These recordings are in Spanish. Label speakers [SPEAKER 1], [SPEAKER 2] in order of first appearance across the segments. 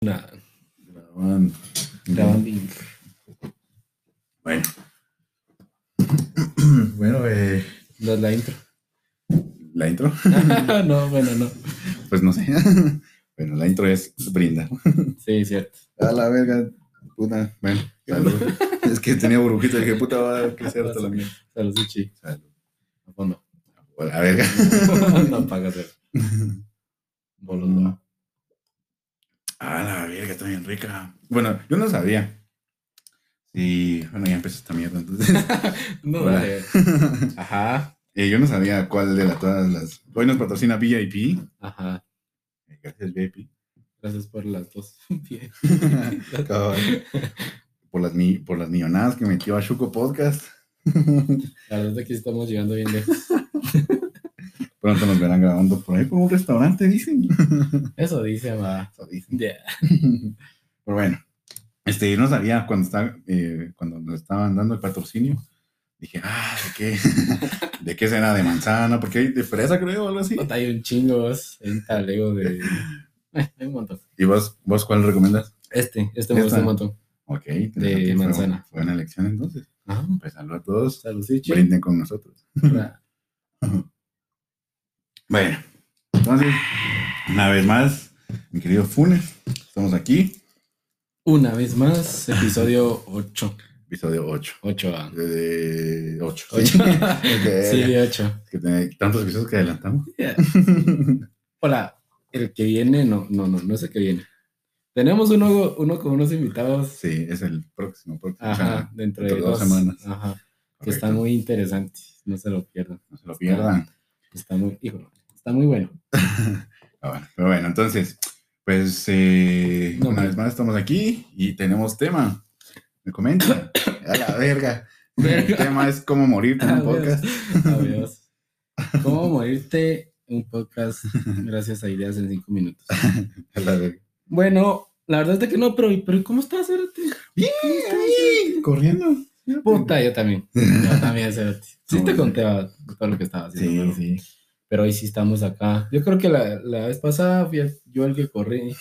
[SPEAKER 1] Nada,
[SPEAKER 2] Grabando.
[SPEAKER 1] grabando.
[SPEAKER 2] Bueno. bueno, eh,
[SPEAKER 1] No es la intro.
[SPEAKER 2] la intro,
[SPEAKER 1] no, bueno, no.
[SPEAKER 2] pues no sé. bueno, la intro es brinda.
[SPEAKER 1] Sí, cierto.
[SPEAKER 2] A la verga, puta. Bueno, salud. es que tenía burbujita y dije, puta, va a crecer hasta la mierda.
[SPEAKER 1] Salud, Suchi.
[SPEAKER 2] Salud.
[SPEAKER 1] A fondo.
[SPEAKER 2] A la verga.
[SPEAKER 1] no pagas el bolos, va.
[SPEAKER 2] A la verga, está bien rica. Bueno, yo no sabía. Sí, bueno, ya empezó esta mierda, entonces.
[SPEAKER 1] No,
[SPEAKER 2] Hola.
[SPEAKER 1] dale. Ajá.
[SPEAKER 2] Eh, yo no sabía cuál de la, todas las. Hoy nos patrocina VIP.
[SPEAKER 1] Ajá.
[SPEAKER 2] Eh, Gracias, VIP.
[SPEAKER 1] Gracias por las dos.
[SPEAKER 2] Por, las, por las millonadas que metió a Shuko Podcast.
[SPEAKER 1] La verdad es que estamos llegando bien lejos.
[SPEAKER 2] Pronto nos verán grabando por ahí por un restaurante, dicen.
[SPEAKER 1] Eso dice, va.
[SPEAKER 2] Eso dicen.
[SPEAKER 1] Yeah.
[SPEAKER 2] Pero bueno, este, yo no sabía cuando, eh, cuando nos estaban dando el patrocinio. Dije, ah, ¿de qué? ¿De qué será? ¿De manzana? Porque hay de fresa, creo, o algo así.
[SPEAKER 1] Puta, Hay un chingo, hay un talego de. Hay un montón.
[SPEAKER 2] ¿Y vos, vos cuál recomiendas?
[SPEAKER 1] Este, este me gusta un montón.
[SPEAKER 2] Ok. fue-
[SPEAKER 1] manzana.
[SPEAKER 2] Fue una elección entonces.
[SPEAKER 1] Ajá.
[SPEAKER 2] Pues salud a todos.
[SPEAKER 1] Salud, Suchi.
[SPEAKER 2] Brinden con nosotros. Bueno, entonces, una vez más, mi querido Funes, estamos aquí,
[SPEAKER 1] Una vez más, episodio 8.
[SPEAKER 2] episodio 8.
[SPEAKER 1] 8 a.
[SPEAKER 2] De 8.
[SPEAKER 1] Ocho.
[SPEAKER 2] Sí,
[SPEAKER 1] Sí, 8.
[SPEAKER 2] que tiene tantos episodios que adelantamos.
[SPEAKER 1] Hola, el que viene, no, no, no, no es el que viene. Tenemos uno, uno con unos invitados.
[SPEAKER 2] Sí, es el próximo, próximo.
[SPEAKER 1] Ajá, dentro de dos,
[SPEAKER 2] dos semanas.
[SPEAKER 1] Ajá, que
[SPEAKER 2] correcto.
[SPEAKER 1] están muy interesantes. No se lo pierdan.
[SPEAKER 2] No se lo pierdan.
[SPEAKER 1] Está muy, hijo, está muy bueno.
[SPEAKER 2] Ah, bueno, pero bueno, entonces, pues eh,
[SPEAKER 1] No,
[SPEAKER 2] una
[SPEAKER 1] no.
[SPEAKER 2] vez más estamos aquí y tenemos tema. Me comenta. A la verga. El tema es cómo morir en un podcast.
[SPEAKER 1] Adiós. ¿Cómo morirte? Un podcast gracias a ideas en cinco minutos.
[SPEAKER 2] A la verga.
[SPEAKER 1] Bueno, la verdad es que no, pero, pero ¿cómo estás, Cerote?
[SPEAKER 2] Bien, bien, corriendo.
[SPEAKER 1] Puta, yo también. Yo también, Cerote. Sí te conté todo lo que estaba haciendo.
[SPEAKER 2] Sí,
[SPEAKER 1] pero-
[SPEAKER 2] sí.
[SPEAKER 1] Pero hoy sí estamos acá. Yo creo que la, la vez pasada fui el- yo el que corrí.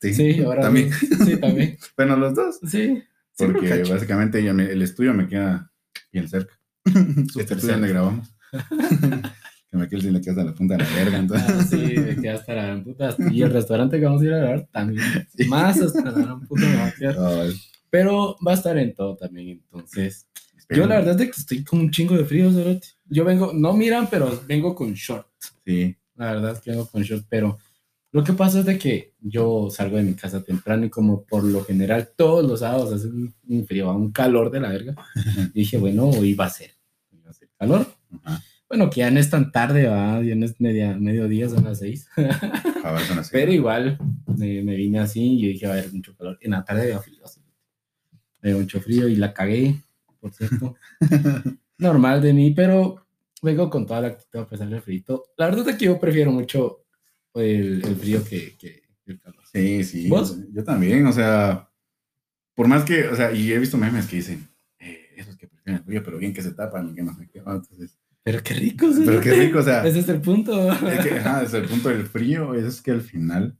[SPEAKER 2] Sí,
[SPEAKER 1] Sí, ahora
[SPEAKER 2] también.
[SPEAKER 1] sí. Sí, también.
[SPEAKER 2] Bueno, los dos.
[SPEAKER 1] Sí. sí,
[SPEAKER 2] Porque
[SPEAKER 1] cacho.
[SPEAKER 2] básicamente me- el estudio me queda bien cerca. este estudio
[SPEAKER 1] cerca.
[SPEAKER 2] donde grabamos. que me queda si le queda hasta la punta de la verga. Entonces.
[SPEAKER 1] Ah, sí, me queda hasta la gran puta. Y el restaurante que vamos a ir a grabar también. Más hasta la gran puta me va a quedar.
[SPEAKER 2] Ay,
[SPEAKER 1] Pero va a estar en todo también. Entonces. Yo la verdad es que estoy con un chingo de frío, Cerote. Yo vengo, no miran, pero vengo con short.
[SPEAKER 2] Sí,
[SPEAKER 1] La verdad es que vengo con short, pero lo que pasa es de que yo salgo de mi casa temprano y como por lo general todos los sábados hace un, un frío, un calor de la verga. Y dije, bueno, hoy va a ser, va a ser calor.
[SPEAKER 2] ajá.
[SPEAKER 1] Bueno, que ya no es tan tarde, va, ya no es media, mediodía, son las seis.
[SPEAKER 2] A ver, son así.
[SPEAKER 1] Pero igual me, me vine así y yo dije, va a haber mucho calor. En la tarde había frío. Había mucho frío y la cagué, por cierto. Normal de mí, pero vengo con toda la actitud a pesar del frío. La verdad es que yo prefiero mucho el, el frío que, que el calor.
[SPEAKER 2] Sí, sí.
[SPEAKER 1] ¿Vos?
[SPEAKER 2] Yo también, o sea, por más que, o sea, y he visto memes que dicen, eh, esos que prefieren el frío, pero bien que se tapan y que no qué. ¿no? Entonces,
[SPEAKER 1] Pero qué rico, ¿sí?
[SPEAKER 2] pero qué rico, o sea,
[SPEAKER 1] Ese es el punto.
[SPEAKER 2] es que, ajá, desde el punto del frío, es que al final,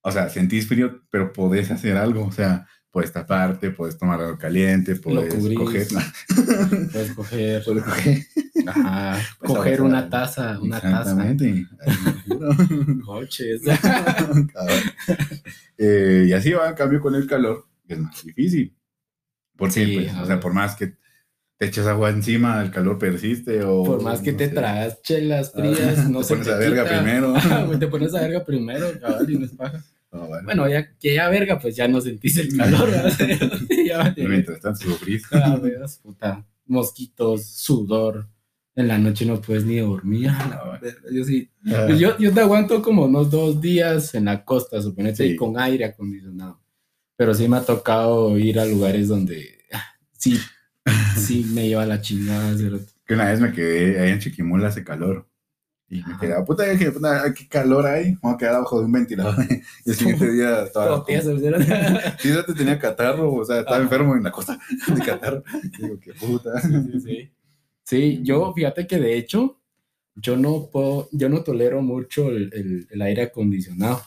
[SPEAKER 2] o sea, sentís frío, pero podés hacer algo, o sea, puedes taparte, puedes tomar algo caliente, puedes
[SPEAKER 1] cubrís.
[SPEAKER 2] coger,
[SPEAKER 1] Puedes coger,
[SPEAKER 2] puedes coger.
[SPEAKER 1] ajá, coger una taza, una taza.
[SPEAKER 2] Exactamente.
[SPEAKER 1] Coches.
[SPEAKER 2] Cabrón. Eh, y así va, en cambio con el calor, es más difícil. Porque,
[SPEAKER 1] Sí,
[SPEAKER 2] pues, o sea, por más que te eches agua encima, el calor persiste o...
[SPEAKER 1] Por más que
[SPEAKER 2] no
[SPEAKER 1] te
[SPEAKER 2] sé.
[SPEAKER 1] tragas chelas frías, no
[SPEAKER 2] te
[SPEAKER 1] se
[SPEAKER 2] pones
[SPEAKER 1] te
[SPEAKER 2] a verga
[SPEAKER 1] quita.
[SPEAKER 2] primero.
[SPEAKER 1] Te pones a verga primero, cabal, y no es paja.
[SPEAKER 2] No, bueno.
[SPEAKER 1] Bueno, ya que ya verga, pues ya no sentís el calor,
[SPEAKER 2] mientras tanto sufrís.
[SPEAKER 1] Ah, veas, puta. Mosquitos, sudor. En la noche no puedes ni dormir. a la verga. Yo sí.
[SPEAKER 2] Ah,
[SPEAKER 1] Pues yo, yo te aguanto como unos dos días en la costa, suponete,
[SPEAKER 2] Sí.
[SPEAKER 1] y con aire acondicionado. Pero sí me ha tocado ir a lugares donde ah, sí, sí me lleva la chingada.
[SPEAKER 2] Que una vez me quedé ahí en Chiquimula, hace calor. Y me quedaba, puta, dije, puta, qué calor hay. Vamos a quedar abajo de un ventilador. y el siguiente día estaba... Sí, ya te tenía catarro, o sea, estaba
[SPEAKER 1] Ajá.
[SPEAKER 2] enfermo en la costa de catarro. Digo, qué puta.
[SPEAKER 1] Sí, sí, sí. Sí, yo, fíjate que de hecho, yo no puedo, yo no tolero mucho el, el- el aire acondicionado.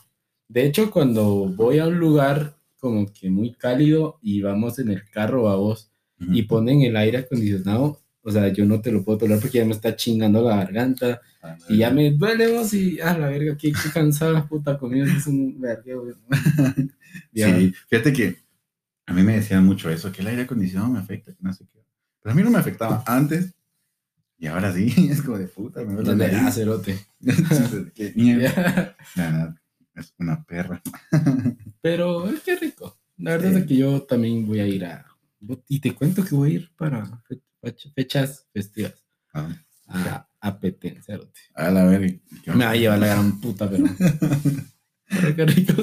[SPEAKER 1] De hecho, cuando voy a un lugar como que muy cálido y vamos en el carro a vos y
[SPEAKER 2] Ujú.
[SPEAKER 1] ponen el aire acondicionado, o sea, yo no te lo puedo tolerar porque ya me está chingando la garganta y ya me duele vos y, ah, la verga, qué, qué cansada puta conmigo, es un vergueo.
[SPEAKER 2] Sí, fíjate que a mí me decían mucho eso, que el aire acondicionado me afecta, que no sé qué. Pero a mí no me afectaba antes y ahora sí, es como de puta, me duele la nariz.
[SPEAKER 1] cerote.
[SPEAKER 2] Qué mierda. La verdad, es una perra.
[SPEAKER 1] Pero es que rico. La verdad
[SPEAKER 2] Sí.
[SPEAKER 1] es que yo también voy a ir a. Y te cuento que voy a ir para fe- fech- fechas festivas.
[SPEAKER 2] Ah,
[SPEAKER 1] A, a Petén, cerote.
[SPEAKER 2] A la verga. ¿y qué
[SPEAKER 1] Me va a llevar la gran puta, pero. pero qué rico.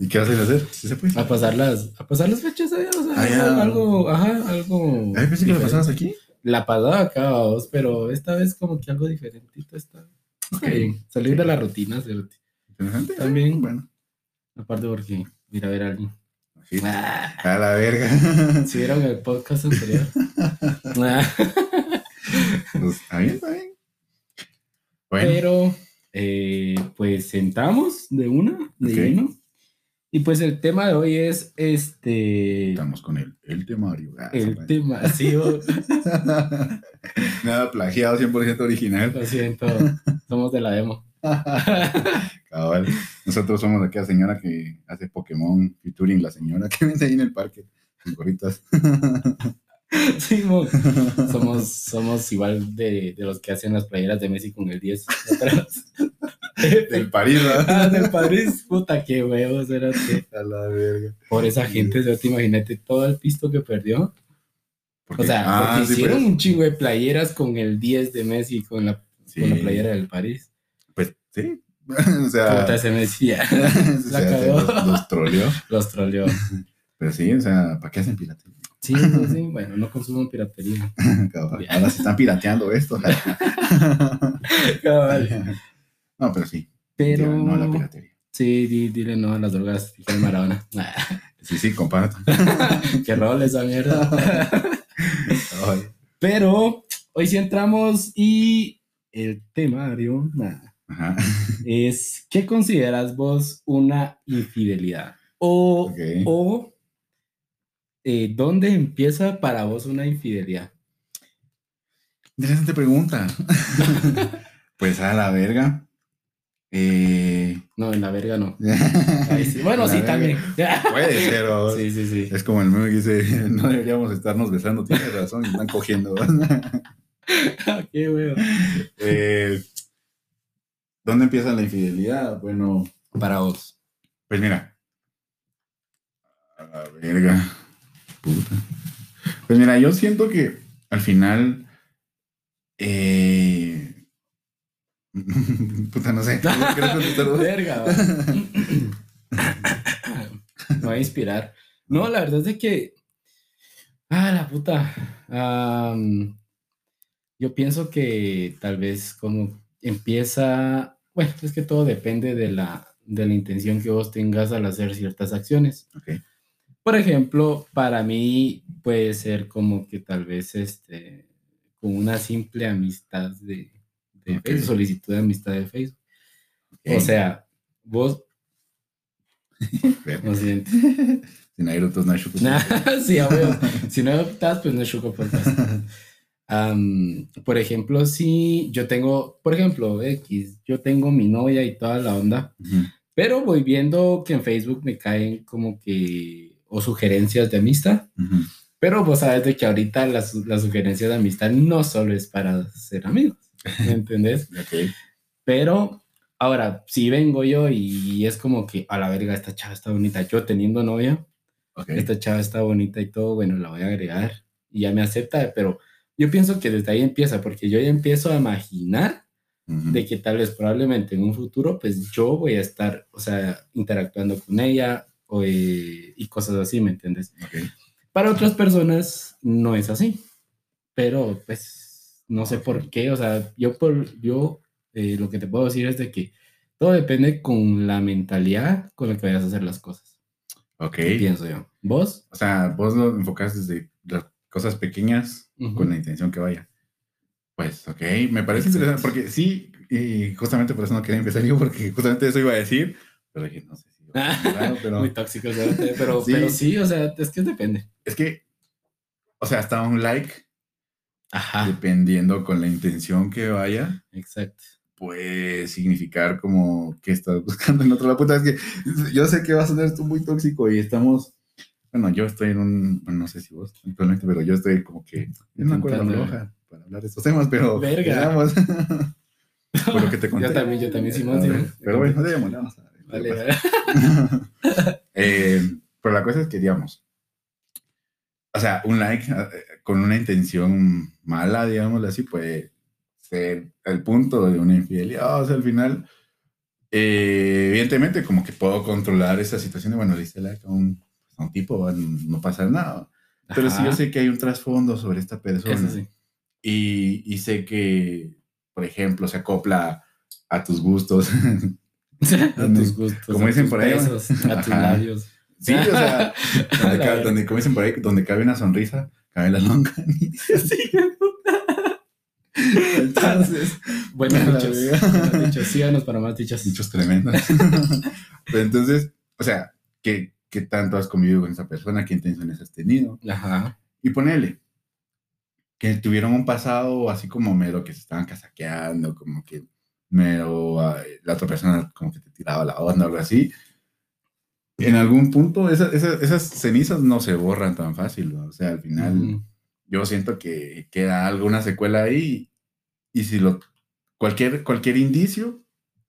[SPEAKER 2] ¿Y qué vas a ir a hacer? ¿Sí se puede?
[SPEAKER 1] A pasar las, a pasar las fechas allá, o sea,
[SPEAKER 2] Ah,
[SPEAKER 1] algo, ajá, algo.
[SPEAKER 2] Ay, pensé que
[SPEAKER 1] diferente.
[SPEAKER 2] pasabas aquí.
[SPEAKER 1] La pasaba acá, vos, pero esta vez como que algo diferentito está. Está
[SPEAKER 2] Ok.
[SPEAKER 1] bien. Salir de la rutina, cerote.
[SPEAKER 2] Interesante.
[SPEAKER 1] También.
[SPEAKER 2] Bueno.
[SPEAKER 1] Aparte porque ir a ver a alguien.
[SPEAKER 2] Sí.
[SPEAKER 1] Ah.
[SPEAKER 2] A la verga.
[SPEAKER 1] Si vieron el podcast anterior. Ah,
[SPEAKER 2] Pues, está bien, está bien. Bueno,
[SPEAKER 1] Pero, eh, pues sentamos de una, de
[SPEAKER 2] Ok.
[SPEAKER 1] lleno. Y pues el tema de hoy es este.
[SPEAKER 2] estamos con el, el temario. Ah,
[SPEAKER 1] El tema, sí.
[SPEAKER 2] Nada plagiado, 100% original.
[SPEAKER 1] lo siento, somos de la demo.
[SPEAKER 2] Cabal. Nosotros somos aquella señora que hace Pokémon featuring la señora que vende ahí en el parque. Con gorritas.
[SPEAKER 1] Sí, mo, somos, somos igual de, de los que hacen las playeras de Messi con el 10 atrás.
[SPEAKER 2] Del París, ¿verdad?
[SPEAKER 1] Ah, del París, puta, qué huevos, era que
[SPEAKER 2] A la verga.
[SPEAKER 1] por esa gente, yo te imagínate todo el pisto que perdió.
[SPEAKER 2] Porque-
[SPEAKER 1] O sea,
[SPEAKER 2] ah,
[SPEAKER 1] porque
[SPEAKER 2] sí,
[SPEAKER 1] hicieron
[SPEAKER 2] pues,
[SPEAKER 1] un chingo de playeras con el 10 de Messi, con la,
[SPEAKER 2] sí.
[SPEAKER 1] con la playera del París.
[SPEAKER 2] Pues sí. o sea,
[SPEAKER 1] Puta, ese Messi ya
[SPEAKER 2] o sea,
[SPEAKER 1] la cagó.
[SPEAKER 2] los, los troleó.
[SPEAKER 1] los troleó.
[SPEAKER 2] Pero sí, o sea, ¿para qué hacen piratería?
[SPEAKER 1] Sí, sí, sí, bueno, no consuman piratería.
[SPEAKER 2] Cabal. Ahora se están pirateando esto.
[SPEAKER 1] Cabal.
[SPEAKER 2] no, pero sí.
[SPEAKER 1] Pero,
[SPEAKER 2] No a la piratería.
[SPEAKER 1] sí, di- dile no a las drogas, dije Maradona.
[SPEAKER 2] Sí, sí, comparto.
[SPEAKER 1] Qué rol esa mierda. Pero hoy sí entramos y el temario nah,
[SPEAKER 2] Ajá.
[SPEAKER 1] es ¿qué consideras vos una infidelidad? O, o eh, ¿dónde empieza para vos una infidelidad?
[SPEAKER 2] Interesante pregunta. pues a la verga. Eh...
[SPEAKER 1] No, en la verga no. Sí. Bueno, sí,
[SPEAKER 2] verga.
[SPEAKER 1] también.
[SPEAKER 2] Puede ser, ¿o?
[SPEAKER 1] Sí, sí, sí.
[SPEAKER 2] Es como el meme que dice, no deberíamos estarnos besando, tienes razón, están cogiendo.
[SPEAKER 1] Qué huevo.
[SPEAKER 2] Eh, ¿Dónde empieza la infidelidad? Bueno,
[SPEAKER 1] Para vos.
[SPEAKER 2] pues mira. A la verga. Puta. Pues mira, yo siento que al final. Eh... Puta, no sé.
[SPEAKER 1] Verga. va. Me voy a inspirar. No, la verdad es de que. Ah, la puta. Yo pienso que tal vez como empieza. Bueno, es que todo depende de la, de la intención que vos tengas al hacer ciertas acciones.
[SPEAKER 2] Ok.
[SPEAKER 1] Por ejemplo, para mí puede ser como que tal vez este, con una simple amistad de, de
[SPEAKER 2] Ok.
[SPEAKER 1] Facebook, solicitud de amistad de Facebook.
[SPEAKER 2] Ok.
[SPEAKER 1] O sea, vos, lo siento.
[SPEAKER 2] Aerotos, no hay chocolate.
[SPEAKER 1] Nah, sí, a huevo. Si no optas, pues no Choco Podcast. Am, por ejemplo, si yo tengo, por ejemplo, X, yo tengo mi novia y toda la onda, pero voy viendo que en Facebook me caen como que, o sugerencias de amistad,
[SPEAKER 2] Ujú.
[SPEAKER 1] pero vos sabes de que ahorita las, las sugerencias de amistad no solo es para ser amigos, ¿me entendés? Pero ahora, si vengo yo y es como que, a la verga, esta chava está bonita, yo teniendo novia,
[SPEAKER 2] Ok.
[SPEAKER 1] esta chava está bonita y todo, bueno, la voy a agregar y ya me acepta, pero yo pienso que desde ahí empieza, porque yo ya empiezo a imaginar de que tal vez probablemente en un futuro, pues yo voy a estar, o sea, interactuando con ella o, eh, y cosas así, ¿me entiendes?
[SPEAKER 2] Ok.
[SPEAKER 1] Para otras personas no es así, pero pues no sé por qué, o sea, yo, por, yo eh, lo que te puedo decir es de que todo depende con la mentalidad con la que vayas a hacer las cosas,
[SPEAKER 2] Ok.
[SPEAKER 1] pienso yo. ¿Vos?
[SPEAKER 2] O sea, vos lo enfocas desde las cosas pequeñas
[SPEAKER 1] Ujú.
[SPEAKER 2] con la intención que vaya. Pues, ok, me parece
[SPEAKER 1] Exacto.
[SPEAKER 2] interesante porque sí, y justamente por eso no quería empezar yo, porque justamente eso iba a decir, pero dije, no sé Claro, pero
[SPEAKER 1] Muy tóxico, o sea, pero,
[SPEAKER 2] Sí.
[SPEAKER 1] pero sí, o sea, es que depende.
[SPEAKER 2] es que, o sea, hasta un like,
[SPEAKER 1] Ajá,
[SPEAKER 2] dependiendo con la intención que vaya,
[SPEAKER 1] exacto.
[SPEAKER 2] puede significar como que estás buscando en otro lado. Puta, es que yo sé que va a sonar esto muy tóxico y estamos, bueno, yo estoy en un, no sé si vos actualmente, pero yo estoy como que en una cuerda floja para hablar de estos temas, pero
[SPEAKER 1] Verga.
[SPEAKER 2] Por lo que te conté.
[SPEAKER 1] Yo también, yo también, Simón, Simón.
[SPEAKER 2] Pero bueno, démosle, vamos a
[SPEAKER 1] Vale,
[SPEAKER 2] pasa.
[SPEAKER 1] vale.
[SPEAKER 2] Eh, pero la cosa es que, digamos, o sea, un like eh, con una intención mala, digámoslo así, puede ser el punto de una infidelidad. O sea, al final, eh, evidentemente, como que puedo controlar esa situación de, bueno, le hice like a un, a un tipo, no pasa nada. Pero si yo
[SPEAKER 1] Ajá,
[SPEAKER 2] sé que hay un trasfondo sobre esta persona
[SPEAKER 1] sí.
[SPEAKER 2] y, y sé que, por ejemplo, se acopla a tus gustos.
[SPEAKER 1] A tus gustos.
[SPEAKER 2] Como
[SPEAKER 1] a
[SPEAKER 2] dicen
[SPEAKER 1] tus
[SPEAKER 2] por ahí,
[SPEAKER 1] a tus
[SPEAKER 2] Ajá.
[SPEAKER 1] labios.
[SPEAKER 2] Sí, o sea, donde,
[SPEAKER 1] A la
[SPEAKER 2] ca-
[SPEAKER 1] verga.
[SPEAKER 2] donde, como dicen por ahí, donde cabe una sonrisa, cabe la longaniza. Entonces,
[SPEAKER 1] dichos.
[SPEAKER 2] verga.
[SPEAKER 1] Buenos dichos. Síganos para más dichos.
[SPEAKER 2] dichos tremendos. Pero entonces, o sea, ¿qué, ¿qué tanto has convivido con esa persona? ¿Qué intenciones has tenido?
[SPEAKER 1] Ajá.
[SPEAKER 2] Y ponele que tuvieron un pasado así como mero que se estaban casaqueando, como que mero ah, la otra persona como que te tiraba la onda o algo así. En algún punto esa- esa- esas cenizas no se borran tan fácil, ¿no? o sea, al final
[SPEAKER 1] Ujú.
[SPEAKER 2] yo siento que queda alguna secuela ahí y si lo cualquier cualquier indicio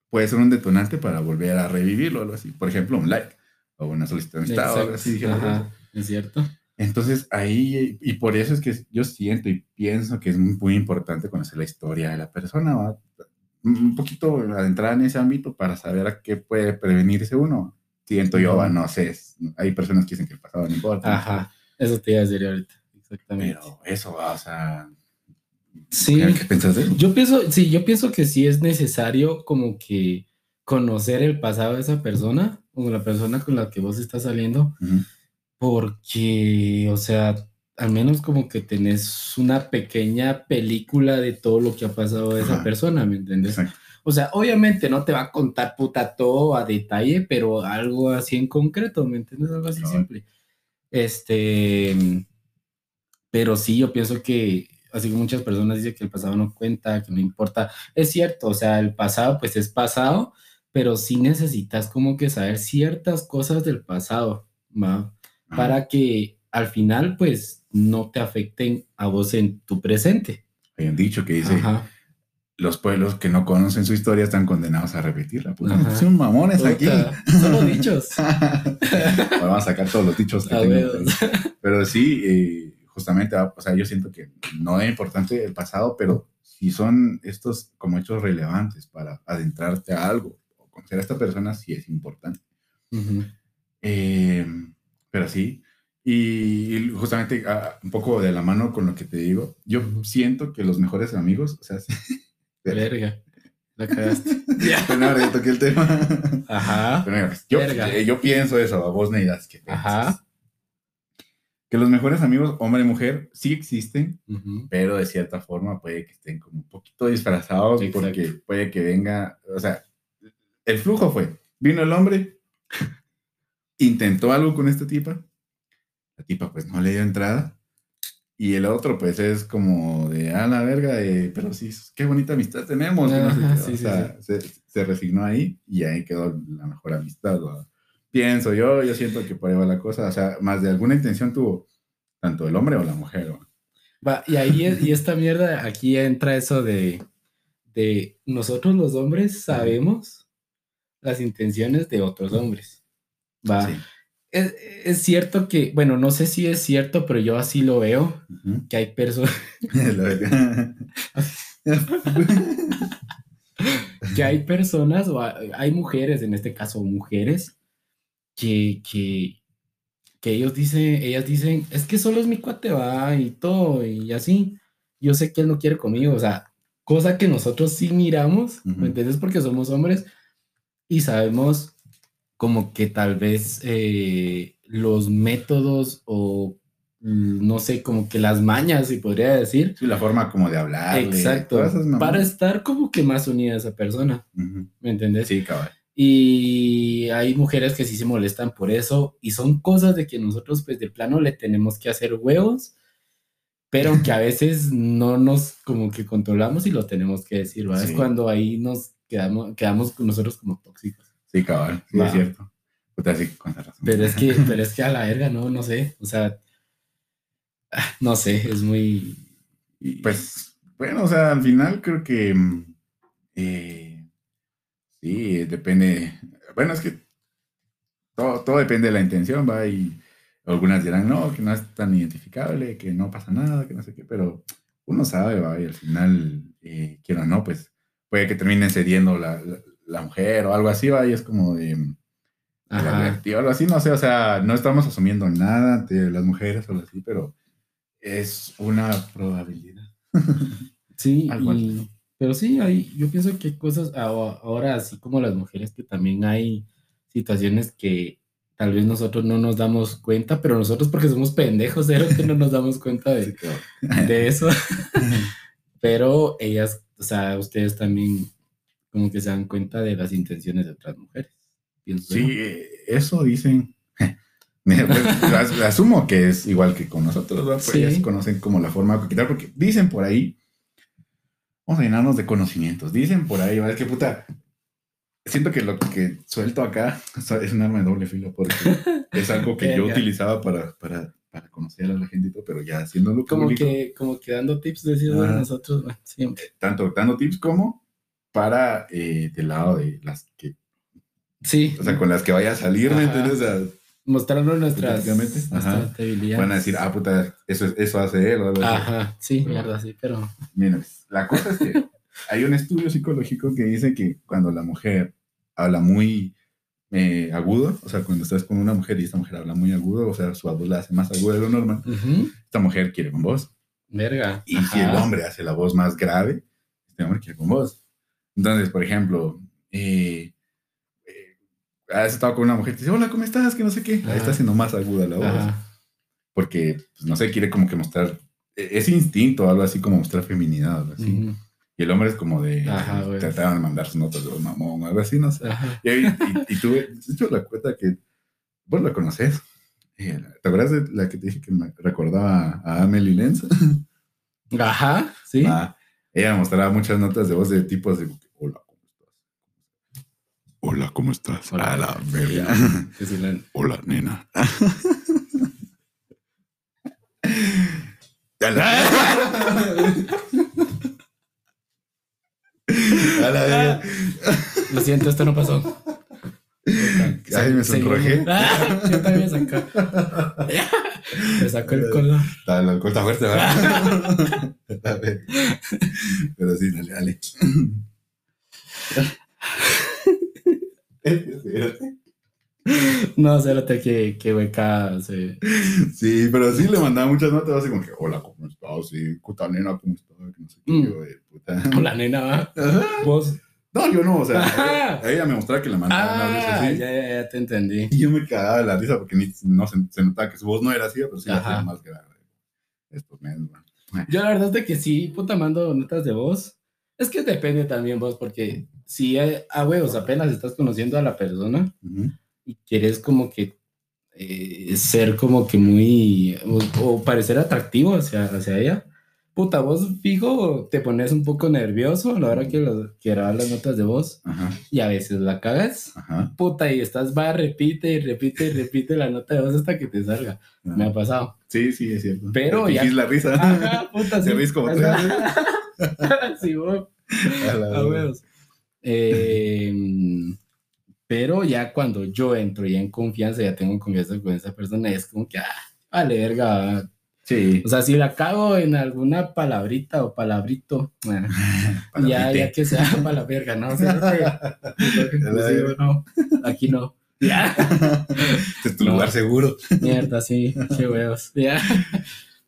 [SPEAKER 2] puede ser un detonante para volver a revivirlo o algo así. Por ejemplo, un like o una solicitud de amistad o algo así.
[SPEAKER 1] Ajá. Es cierto.
[SPEAKER 2] Entonces ahí, y por eso es que yo siento y pienso que es muy, muy importante conocer la historia de la persona, ¿va? Un poquito adentrar en ese ámbito para saber a qué puede prevenirse uno. Siento yo, no sé, hay personas que dicen que el pasado no importa.
[SPEAKER 1] Ajá. Eso te iba a decir ahorita. Exactamente.
[SPEAKER 2] Pero eso, ¿va? o sea,
[SPEAKER 1] Sí.
[SPEAKER 2] ¿qué, piensas de eso?
[SPEAKER 1] Yo pienso, sí, yo pienso que sí es necesario como que conocer el pasado de esa persona o la persona con la que vos estás saliendo,
[SPEAKER 2] Ujú.
[SPEAKER 1] porque, o sea, al menos como que tenés una pequeña película de todo lo que ha pasado de esa
[SPEAKER 2] Ajá.
[SPEAKER 1] persona, ¿me entiendes?
[SPEAKER 2] Exacto.
[SPEAKER 1] O sea, obviamente no te va a contar puta todo a detalle, pero algo así en concreto, ¿me entiendes? Algo así simple. Este, pero sí, yo pienso que, así como muchas personas dicen que el pasado no cuenta, que no importa, es cierto, o sea, el pasado pues es pasado, pero sí necesitas como que saber ciertas cosas del pasado, ¿va?
[SPEAKER 2] Ajá.
[SPEAKER 1] Para que al final pues no te afecten a vos en tu presente.
[SPEAKER 2] Hay un dicho que dice,
[SPEAKER 1] Ajá.
[SPEAKER 2] los pueblos que no conocen su historia están condenados a repetirla.
[SPEAKER 1] Ajá.
[SPEAKER 2] son mamones aquí.
[SPEAKER 1] Puta, Solo dichos.
[SPEAKER 2] Ahora vamos a sacar todos los dichos que tengo. Pero, pero sí, eh, justamente, ah, o sea, yo siento que no es importante el pasado, pero si son estos como hechos relevantes para adentrarte a algo o conocer a esta persona, sí es importante.
[SPEAKER 1] Ujú.
[SPEAKER 2] Eh, pero sí, y justamente ah, un poco de la mano con lo que te digo, yo siento que los mejores amigos, o sea,
[SPEAKER 1] Verga. La cagaste.
[SPEAKER 2] Bueno, ahora ya toqué el tema.
[SPEAKER 1] Ajá.
[SPEAKER 2] Pero mira, pues, yo,
[SPEAKER 1] Verga.
[SPEAKER 2] eh, yo pienso eso, a vos Neidas, que?
[SPEAKER 1] Ajá.
[SPEAKER 2] Que los mejores amigos, hombre y mujer, sí existen, pero de cierta forma puede que estén como un poquito disfrazados
[SPEAKER 1] Exacto.
[SPEAKER 2] porque puede que venga, o sea, el flujo fue, vino el hombre, intentó algo con esta tipa, la tipa pues no le dio entrada, y el otro pues es como de, a la verga, de, pero sí, qué bonita amistad tenemos, no sé
[SPEAKER 1] Ajá,
[SPEAKER 2] qué".
[SPEAKER 1] sí,
[SPEAKER 2] o
[SPEAKER 1] sí,
[SPEAKER 2] sea, Se, se resignó ahí y ahí quedó la mejor amistad, ¿va? pienso yo, yo siento que por ahí va la cosa, o sea, más de alguna intención tuvo tanto el hombre o la mujer, ¿va?
[SPEAKER 1] Va, y ahí es- y esta mierda, aquí entra eso de, de nosotros los hombres sabemos las intenciones de otros hombres. Va.
[SPEAKER 2] Sí.
[SPEAKER 1] Es, es cierto que, bueno, no sé si es cierto, pero yo así lo veo, que hay personas, que hay personas, o hay mujeres, en este caso mujeres, que, que, que ellos dicen, ellas dicen, es que solo es mi cuate, va, y todo, y así. Yo sé que él no quiere conmigo, o sea, cosa que nosotros sí miramos,
[SPEAKER 2] Ujú.
[SPEAKER 1] ¿me entiendes? Porque somos hombres y sabemos como que tal vez eh, los métodos o mm, no sé, como que las mañas, si podría decir.
[SPEAKER 2] Sí, la forma como de hablar.
[SPEAKER 1] Exacto. Para estar como que más unida a esa persona, ¿me entendés?
[SPEAKER 2] Sí, cabal.
[SPEAKER 1] Y hay mujeres que sí se molestan por eso y son cosas de que nosotros pues de plano le tenemos que hacer huevos, pero que a veces no nos como que controlamos y lo tenemos que decir, ¿verdad? Es cuando ahí nos quedamos, quedamos nosotros como tóxicos.
[SPEAKER 2] Sí, cabal, sí, es cierto. Puta, sí, con razón.
[SPEAKER 1] Pero es que, pero es que a la verga, no, no sé, o sea, ah, no sé, es muy...
[SPEAKER 2] Pues, bueno, o sea, al final creo que mm, eh, sí, depende. Bueno, es que todo, todo depende de la intención, va, y algunas dirán, no, que no es tan identificable, que no pasa nada, que no sé qué, pero uno sabe, va, y al final, eh, quiera o no, pues puede que termine cediendo la, la, la mujer o algo así, va, y es como de,
[SPEAKER 1] Ajá.
[SPEAKER 2] directiva, algo así, no sé, o sea, no estamos asumiendo nada de las mujeres o algo así, pero es una probabilidad.
[SPEAKER 1] Sí, y- pero sí, hay, yo pienso que hay cosas aho- ahora, así como las mujeres, que también hay situaciones que tal vez nosotros no nos damos cuenta, pero nosotros porque somos pendejos, cero que no nos damos cuenta de, de eso, pero ellas, o sea, ustedes también como que se dan cuenta de las intenciones de otras mujeres. pienso
[SPEAKER 2] Sí, eh, eso dicen. Pues, as- asumo que es igual que con nosotros, ¿verdad? Pues
[SPEAKER 1] Sí.
[SPEAKER 2] ellas conocen como la forma de coquetear, porque dicen por ahí, vamos a llenarnos de conocimientos, dicen por ahí, ¿verdad? Es que puta, siento que lo que suelto acá es un arma de doble filo, porque es algo que yo utilizaba para, para, para conocer a la gente y todo, pero ya haciéndolo
[SPEAKER 1] Como
[SPEAKER 2] público,
[SPEAKER 1] que, como que dando tips decimos
[SPEAKER 2] Ajá.
[SPEAKER 1] nosotros, siempre.
[SPEAKER 2] tanto dando tips como para eh, del lado de las que,
[SPEAKER 1] Sí,
[SPEAKER 2] o sea, con las que vaya a salir, ¿me entiendes? O sea,
[SPEAKER 1] mostrando nuestras, nuestras debilidades.
[SPEAKER 2] van a decir, ah, puta, eso, es- eso hace él. o algo así.
[SPEAKER 1] Ajá, sí, mierda, sí, pero.
[SPEAKER 2] Mira, la cosa es que hay un estudio psicológico que dice que cuando la mujer habla muy eh, agudo, o sea, cuando estás con una mujer y esta mujer habla muy agudo, o sea, su voz la hace más aguda de lo normal, esta mujer quiere con voz.
[SPEAKER 1] Verga.
[SPEAKER 2] Y si el hombre hace la voz más grave, este hombre quiere con voz. Entonces, por ejemplo, eh, eh, has estado con una mujer y te dice, hola, ¿cómo estás? Que no sé qué. Ahí está haciendo más aguda la voz.
[SPEAKER 1] Ajá.
[SPEAKER 2] porque, pues, no sé, quiere como que mostrar e- ese instinto, algo así como mostrar feminidad, algo así. Y el hombre es como de
[SPEAKER 1] Ajá, güey.
[SPEAKER 2] trataban de mandar sus notas de los mamón, algo así, no sé. Y, y, y tuve, de hecho, la cuenta que vos la conoces. Eh, ¿Te acuerdas de la que te dije que me recordaba a Amelie Lenz?
[SPEAKER 1] Ajá, sí.
[SPEAKER 2] Ah, ella mostraba muchas notas de voz de tipos de hola, ¿cómo estás? Hola, ¿cómo estás?
[SPEAKER 1] Hola.
[SPEAKER 2] A la verga.
[SPEAKER 1] Que sí la-
[SPEAKER 2] Hola, nena. A la- A la verga.
[SPEAKER 1] Lo siento, esto no pasó.
[SPEAKER 2] Ay, me sonrojé.
[SPEAKER 1] Ah, Yo también saco. Me sacó el color.
[SPEAKER 2] Está, el alcohol está fuerte, ¿verdad? A ver. Pero sí, dale, dale.
[SPEAKER 1] No, espérate que, que hueca se.
[SPEAKER 2] Sí, pero sí le mandaba muchas notas así como que, hola, ¿cómo estás? Sí, puta nena, ¿cómo estás? No sé qué,
[SPEAKER 1] Mm.
[SPEAKER 2] yo, de puta.
[SPEAKER 1] Hola, nena. Vos.
[SPEAKER 2] No, yo no, o sea, ella, ella me mostraba que le mandaba una vez
[SPEAKER 1] Ah,
[SPEAKER 2] así.
[SPEAKER 1] ya, ya, ya te entendí.
[SPEAKER 2] Y yo me cagaba de la risa porque ni, no se, se notaba que su voz no era así, pero sí la
[SPEAKER 1] Ajá.
[SPEAKER 2] hacía más grave. Estos meses, man.
[SPEAKER 1] Yo la verdad es de que sí, puta, mando notas de voz. Es que depende también vos, porque si a a huevos apenas estás conociendo a la persona
[SPEAKER 2] Ujú.
[SPEAKER 1] y quieres como que eh, ser como que muy, o, o parecer atractivo hacia, hacia ella, puta, vos fijo, te pones un poco nervioso a la hora que, lo- que grabas las notas de voz
[SPEAKER 2] Ajá,
[SPEAKER 1] y a veces la cagas,
[SPEAKER 2] ajá.
[SPEAKER 1] puta, y estás, va, repite y repite y repite la nota de voz hasta que te salga. Me ha pasado.
[SPEAKER 2] Sí, sí, es cierto.
[SPEAKER 1] Pero
[SPEAKER 2] Te
[SPEAKER 1] ya-
[SPEAKER 2] la risa.
[SPEAKER 1] Ajá, puta,
[SPEAKER 2] Te
[SPEAKER 1] sí.
[SPEAKER 2] ves como
[SPEAKER 1] Ajá. Sí, vos.
[SPEAKER 2] A la
[SPEAKER 1] A. Eh, pero ya cuando yo entro ya en confianza, ya tengo confianza con esa persona, es como que, ah, vale, verga.
[SPEAKER 2] Sí.
[SPEAKER 1] O sea, si la cago en alguna palabrita o palabrito, ah, ya,
[SPEAKER 2] Palabrite.
[SPEAKER 1] ya que sea para la verga, ¿no? O sea, que- pues, sí, no, aquí no. Ya,
[SPEAKER 2] Este es tu
[SPEAKER 1] No.
[SPEAKER 2] lugar seguro.
[SPEAKER 1] mierda, sí, qué huevos. Ya.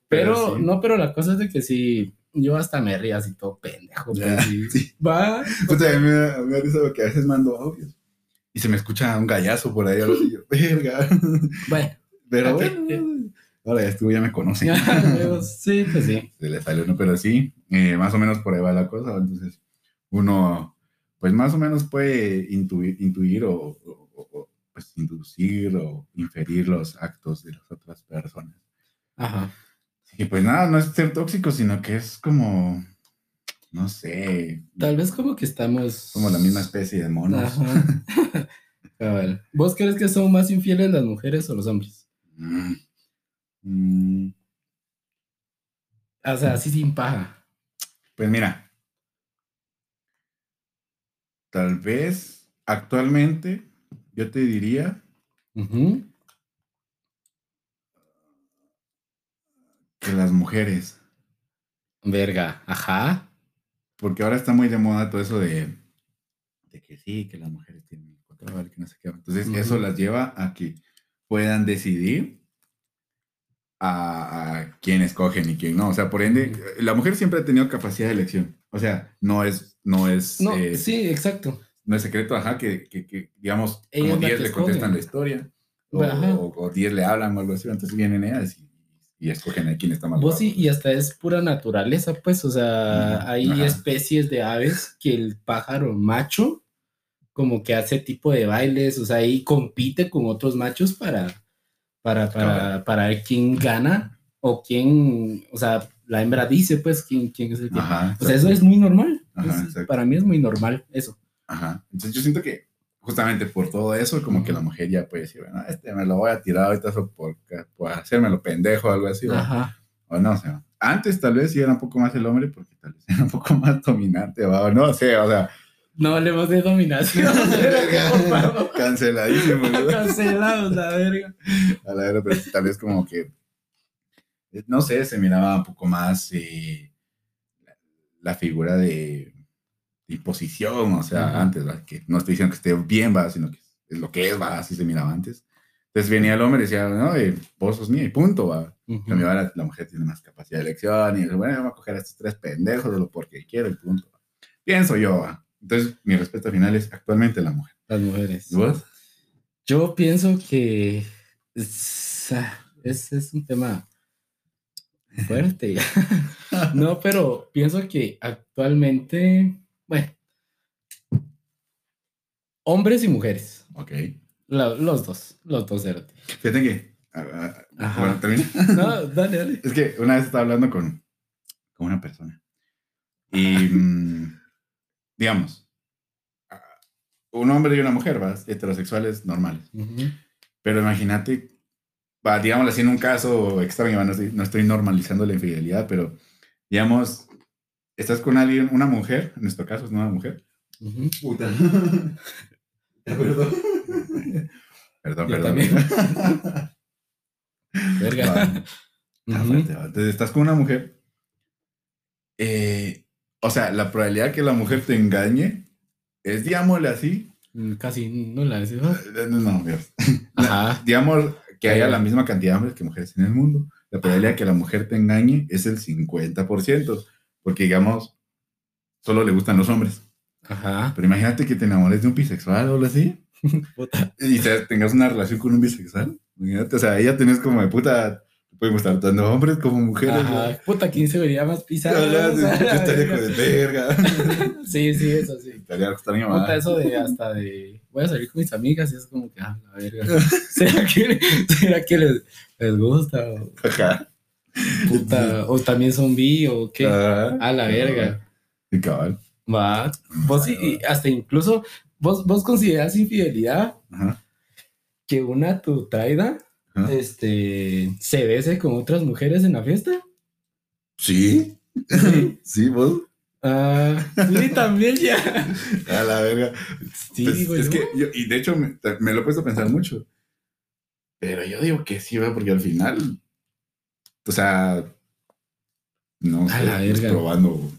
[SPEAKER 1] Pero,
[SPEAKER 2] Pero sí.
[SPEAKER 1] no, pero la cosa es de que sí, yo hasta me río así todo pendejo.
[SPEAKER 2] Ya,
[SPEAKER 1] pues, sí.
[SPEAKER 2] sí.
[SPEAKER 1] Va,
[SPEAKER 2] Puta, a mí me risa porque a veces mando audios y se me escucha un gallazo por ahí. Algo así, yo, verga.
[SPEAKER 1] bueno.
[SPEAKER 2] Pero bueno, ahora ya estuvo, ya me conocen.
[SPEAKER 1] Sí, pues sí.
[SPEAKER 2] Se le salió, ¿no? Pero sí, eh, más o menos por ahí va la cosa. Entonces, uno, pues más o menos puede intuir, intuir o, o- o, pues, inducir o inferir los actos de las otras personas.
[SPEAKER 1] Ajá.
[SPEAKER 2] Y pues nada, no es ser tóxico, sino que es como, no sé,
[SPEAKER 1] Tal vez como que estamos.
[SPEAKER 2] como la misma especie de monos.
[SPEAKER 1] Ajá. Cabal. ¿Vos crees que son más infieles las mujeres o los hombres?
[SPEAKER 2] Mm. Mm,
[SPEAKER 1] O sea, así sin paja.
[SPEAKER 2] Pues mira, tal vez actualmente yo te diría que las mujeres,
[SPEAKER 1] Verga. Ajá.
[SPEAKER 2] porque ahora está muy de moda todo eso de, de que sí, que las mujeres tienen el control, que no sé qué. Entonces eso las lleva a que puedan decidir a, a quién escogen y quién no. O sea, por ende, la mujer siempre ha tenido capacidad de elección. O sea, no es, no es,
[SPEAKER 1] No,
[SPEAKER 2] eh,
[SPEAKER 1] sí, exacto.
[SPEAKER 2] no es secreto, ajá, que, que, que, digamos,
[SPEAKER 1] Ella
[SPEAKER 2] como
[SPEAKER 1] es la
[SPEAKER 2] 10
[SPEAKER 1] que
[SPEAKER 2] le contestan la historia, o,
[SPEAKER 1] Ajá.
[SPEAKER 2] o, o 10 le hablan o algo así, entonces vienen ellas y, y escogen a quién está más
[SPEAKER 1] Vos
[SPEAKER 2] guapo.
[SPEAKER 1] sí, y hasta es pura naturaleza, pues, o sea,
[SPEAKER 2] Ujú,
[SPEAKER 1] hay
[SPEAKER 2] ajá.
[SPEAKER 1] especies de aves que el pájaro macho como que hace tipo de bailes, o sea, y compite con otros machos para, para, para, para ver quién gana o quién, o sea, la hembra dice, pues, quién, quién es el que...
[SPEAKER 2] Ajá,
[SPEAKER 1] O sea, eso es muy normal.
[SPEAKER 2] Ajá,
[SPEAKER 1] Es- para mí es muy normal eso.
[SPEAKER 2] Ajá. Entonces yo siento que justamente por todo eso, como que la mujer ya puede decir, bueno, este me lo voy a tirar ahorita por, por hacérmelo pendejo o algo así.
[SPEAKER 1] Ajá.
[SPEAKER 2] O no, o sea, antes tal vez sí era un poco más el hombre porque tal vez era un poco más dominante, ¿va? o no sé, o sea,
[SPEAKER 1] No hablemos de dominación.
[SPEAKER 2] canceladísimo.
[SPEAKER 1] Cancelados, la verga.
[SPEAKER 2] A la verdad, pero tal vez como que, no sé, se miraba un poco más eh, la, figura de, imposición, o sea, antes, ¿va? que no estoy diciendo que esté bien, va, sino que es lo que es, va, así se miraba antes. Entonces venía el hombre y decía, no, eh, vos sos mío y punto, va. Cambio ahora la mujer tiene más capacidad de elección y dice, bueno, vamos a coger a estos tres pendejos de lo porque quiero y punto. va. Pienso yo, va. Entonces mi respuesta final es actualmente la mujer.
[SPEAKER 1] Las mujeres.
[SPEAKER 2] ¿Y vos?
[SPEAKER 1] Yo pienso que es, ah, es, es un tema fuerte. no, pero pienso que actualmente, bueno, hombres y mujeres,
[SPEAKER 2] Ok.
[SPEAKER 1] la- los dos, los dos cerote.
[SPEAKER 2] Fíjate que... ah, ah, bueno, termina.
[SPEAKER 1] No, dale, dale.
[SPEAKER 2] Es que una vez estaba hablando con, con una persona y, mm, digamos, un hombre y una mujer, ¿vas? Heterosexuales normales. Pero imagínate, va, digamos así en un caso extraño, no estoy, no estoy normalizando la infidelidad, pero digamos, estás con alguien, una mujer, en nuestro caso es una mujer.
[SPEAKER 1] Ujú.
[SPEAKER 2] Puta. perdón. Perdón,
[SPEAKER 1] Yo
[SPEAKER 2] perdón.
[SPEAKER 1] también. Verga.
[SPEAKER 2] Va. Está
[SPEAKER 1] Ujú.
[SPEAKER 2] fuerte, va. Entonces estás con una mujer. eh, o sea, la probabilidad que la mujer te engañe es, digámosle así.
[SPEAKER 1] Mm, Casi no la decimos.
[SPEAKER 2] eh, No, no, Dios.
[SPEAKER 1] Ajá.
[SPEAKER 2] Digamos que haya la misma cantidad de hombres que mujeres en el mundo. La probabilidad que la mujer te engañe es el 50%. Porque, digamos, solo le gustan los hombres.
[SPEAKER 1] Ajá.
[SPEAKER 2] Pero imagínate que te enamores de un bisexual o algo así. Y te- tengas una relación con un bisexual. Imagínate, o sea, ella tenés como de puta. Pueden gustar tanto hombres como mujeres. ¿no?
[SPEAKER 1] Ajá. Puta, ¿quién se vería más pisado?
[SPEAKER 2] Yo estaría con de verga.
[SPEAKER 1] Sí, sí, eso sí.
[SPEAKER 2] Estaría.
[SPEAKER 1] Puta, eso de hasta de voy a salir con mis amigas y es como que, ah, la verga. ¿Será que, será que les, les gusta? O,
[SPEAKER 2] Ajá.
[SPEAKER 1] puta, o también son bi o qué?
[SPEAKER 2] Ajá.
[SPEAKER 1] A la verga.
[SPEAKER 2] Y cabal.
[SPEAKER 1] Va. Vos sí, y hasta incluso, vos, vos consideras infidelidad
[SPEAKER 2] Ajá.
[SPEAKER 1] que una tu traida Este, se bese con otras mujeres en la fiesta.
[SPEAKER 2] Sí.
[SPEAKER 1] Sí.
[SPEAKER 2] Sí, vos.
[SPEAKER 1] Ah, sí, también ya.
[SPEAKER 2] A la verga.
[SPEAKER 1] Sí,
[SPEAKER 2] Pues,
[SPEAKER 1] güey.
[SPEAKER 2] es que yo, y de hecho me, me lo he puesto a pensar mucho. Pero yo digo que sí, ¿verdad? porque al final, o sea, no
[SPEAKER 1] A
[SPEAKER 2] sé,
[SPEAKER 1] la verga.
[SPEAKER 2] probando.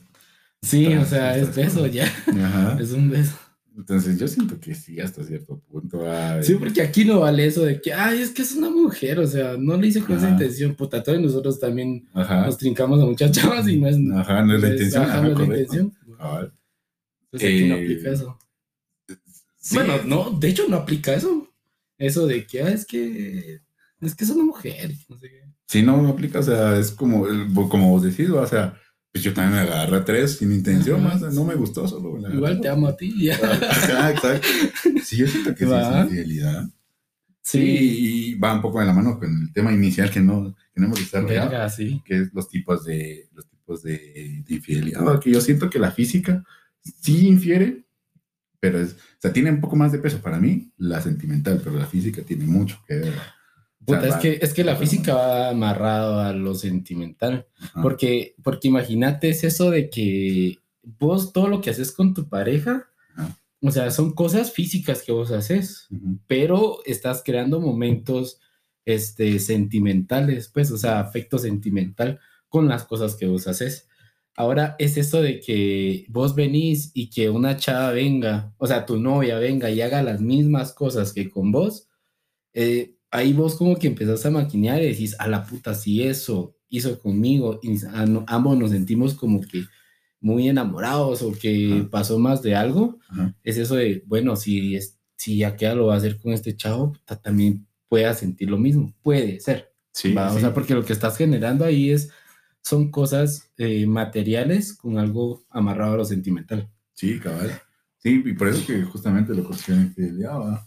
[SPEAKER 1] Sí, o sea, es beso ya.
[SPEAKER 2] Ajá.
[SPEAKER 1] Es un beso.
[SPEAKER 2] Entonces yo siento que sí, hasta cierto punto. ay.
[SPEAKER 1] Sí, porque aquí no vale eso de que, ay, es que es una mujer, o sea, no lo hice con esa intención, puta, todos nosotros también
[SPEAKER 2] Ajá.
[SPEAKER 1] nos trincamos a muchas chavas y no es,
[SPEAKER 2] Ajá, no es la intención.
[SPEAKER 1] ajá, no es la intención. Entonces aquí no
[SPEAKER 2] Eh,
[SPEAKER 1] aplica eso.
[SPEAKER 2] Sí.
[SPEAKER 1] Bueno, no, de hecho no aplica eso. Eso de que, ah, es que, es que es una mujer, no sé qué.
[SPEAKER 2] Sí, no, no aplica, o sea, es como, como vos decís, o sea, Pues yo también me agarré tres sin intención,
[SPEAKER 1] Ajá,
[SPEAKER 2] más, no me gustó, solo me.
[SPEAKER 1] Igual te amo a ti.
[SPEAKER 2] Ajá, exacto. Sí, yo siento que sí es infidelidad. Sí,
[SPEAKER 1] Sí,
[SPEAKER 2] y va un poco de la mano con el tema inicial que no, que no hemos desarrollado,
[SPEAKER 1] sí.
[SPEAKER 2] que es los tipos de, los tipos de, de infidelidad. Que yo siento que la física sí infiere, pero es, o sea, tiene un poco más de peso para mí la sentimental, pero la física tiene mucho que ver. O sea,
[SPEAKER 1] Puta, es
[SPEAKER 2] va-
[SPEAKER 1] que, es que la física va amarrado a lo sentimental.
[SPEAKER 2] Ajá.
[SPEAKER 1] Porque, porque imagínate es eso de que vos todo lo que haces con tu pareja,
[SPEAKER 2] Ajá.
[SPEAKER 1] o sea, son cosas físicas que vos haces, pero estás creando momentos este, sentimentales, pues, o sea, afecto sentimental con las cosas que vos haces. Ahora es eso de que vos venís y que una chava venga, o sea, tu novia venga y haga las mismas cosas que con vos, eh, ahí vos como que empezás a maquinear y decís, a la puta, si eso hizo conmigo y ambos nos sentimos como que muy enamorados o que
[SPEAKER 2] Ajá.
[SPEAKER 1] pasó más de algo,
[SPEAKER 2] Ajá.
[SPEAKER 1] es eso de, bueno, si, es, si aquella lo va a hacer con este chavo, puta, también pueda sentir lo mismo, puede ser.
[SPEAKER 2] Sí,
[SPEAKER 1] ¿va? O
[SPEAKER 2] sí.
[SPEAKER 1] sea, porque lo que estás generando ahí es, son cosas eh, materiales con algo amarrado a lo sentimental.
[SPEAKER 2] Sí, cabal. Sí, y por eso que justamente lo considero infidelidad, ¿va?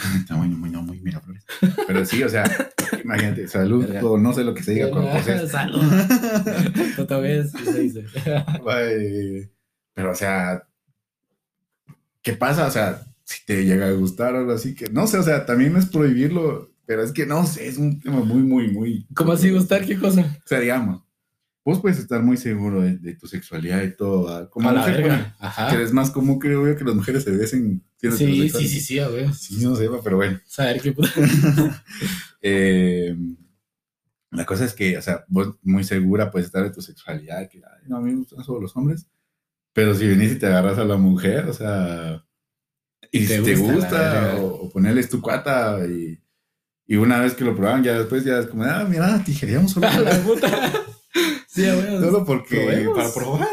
[SPEAKER 2] Está muy, muy, no, muy Miraflores. Pero sí, o sea, imagínate, salud,
[SPEAKER 1] Verga.
[SPEAKER 2] o no sé lo que se diga con José.
[SPEAKER 1] Salud. Otra vez, se dice.
[SPEAKER 2] Pero, o sea, ¿qué pasa? O sea, si te llega a gustar o algo así, que no sé, o sea, también es prohibirlo, pero es que no sé, es un tema muy, muy, muy.
[SPEAKER 1] ¿Cómo así gustar? ¿Qué cosa?
[SPEAKER 2] O sea, digamos, vos puedes estar muy seguro de, de tu sexualidad y todo, ¿va? como
[SPEAKER 1] a la
[SPEAKER 2] mujer,
[SPEAKER 1] verga. Ajá.
[SPEAKER 2] que es más común, creo yo, que las mujeres se besen
[SPEAKER 1] Sí, sí, sí, sí, a ver.
[SPEAKER 2] Sí, no sé, va, pero bueno.
[SPEAKER 1] Saber qué puta.
[SPEAKER 2] Eh, la cosa es que, o sea, vos muy segura puedes estar de tu sexualidad, que "Ay, no, a mí me gustan solo los hombres, pero si venís y te agarras a la mujer, o sea, y
[SPEAKER 1] Te
[SPEAKER 2] si te
[SPEAKER 1] gusta la
[SPEAKER 2] gusta, o, o ponerles tu cuata, y, y una vez que lo probaban, ya después ya es como, ah, mira, tijeríamos solo,
[SPEAKER 1] A la puta. Sí,
[SPEAKER 2] solo porque, para probar,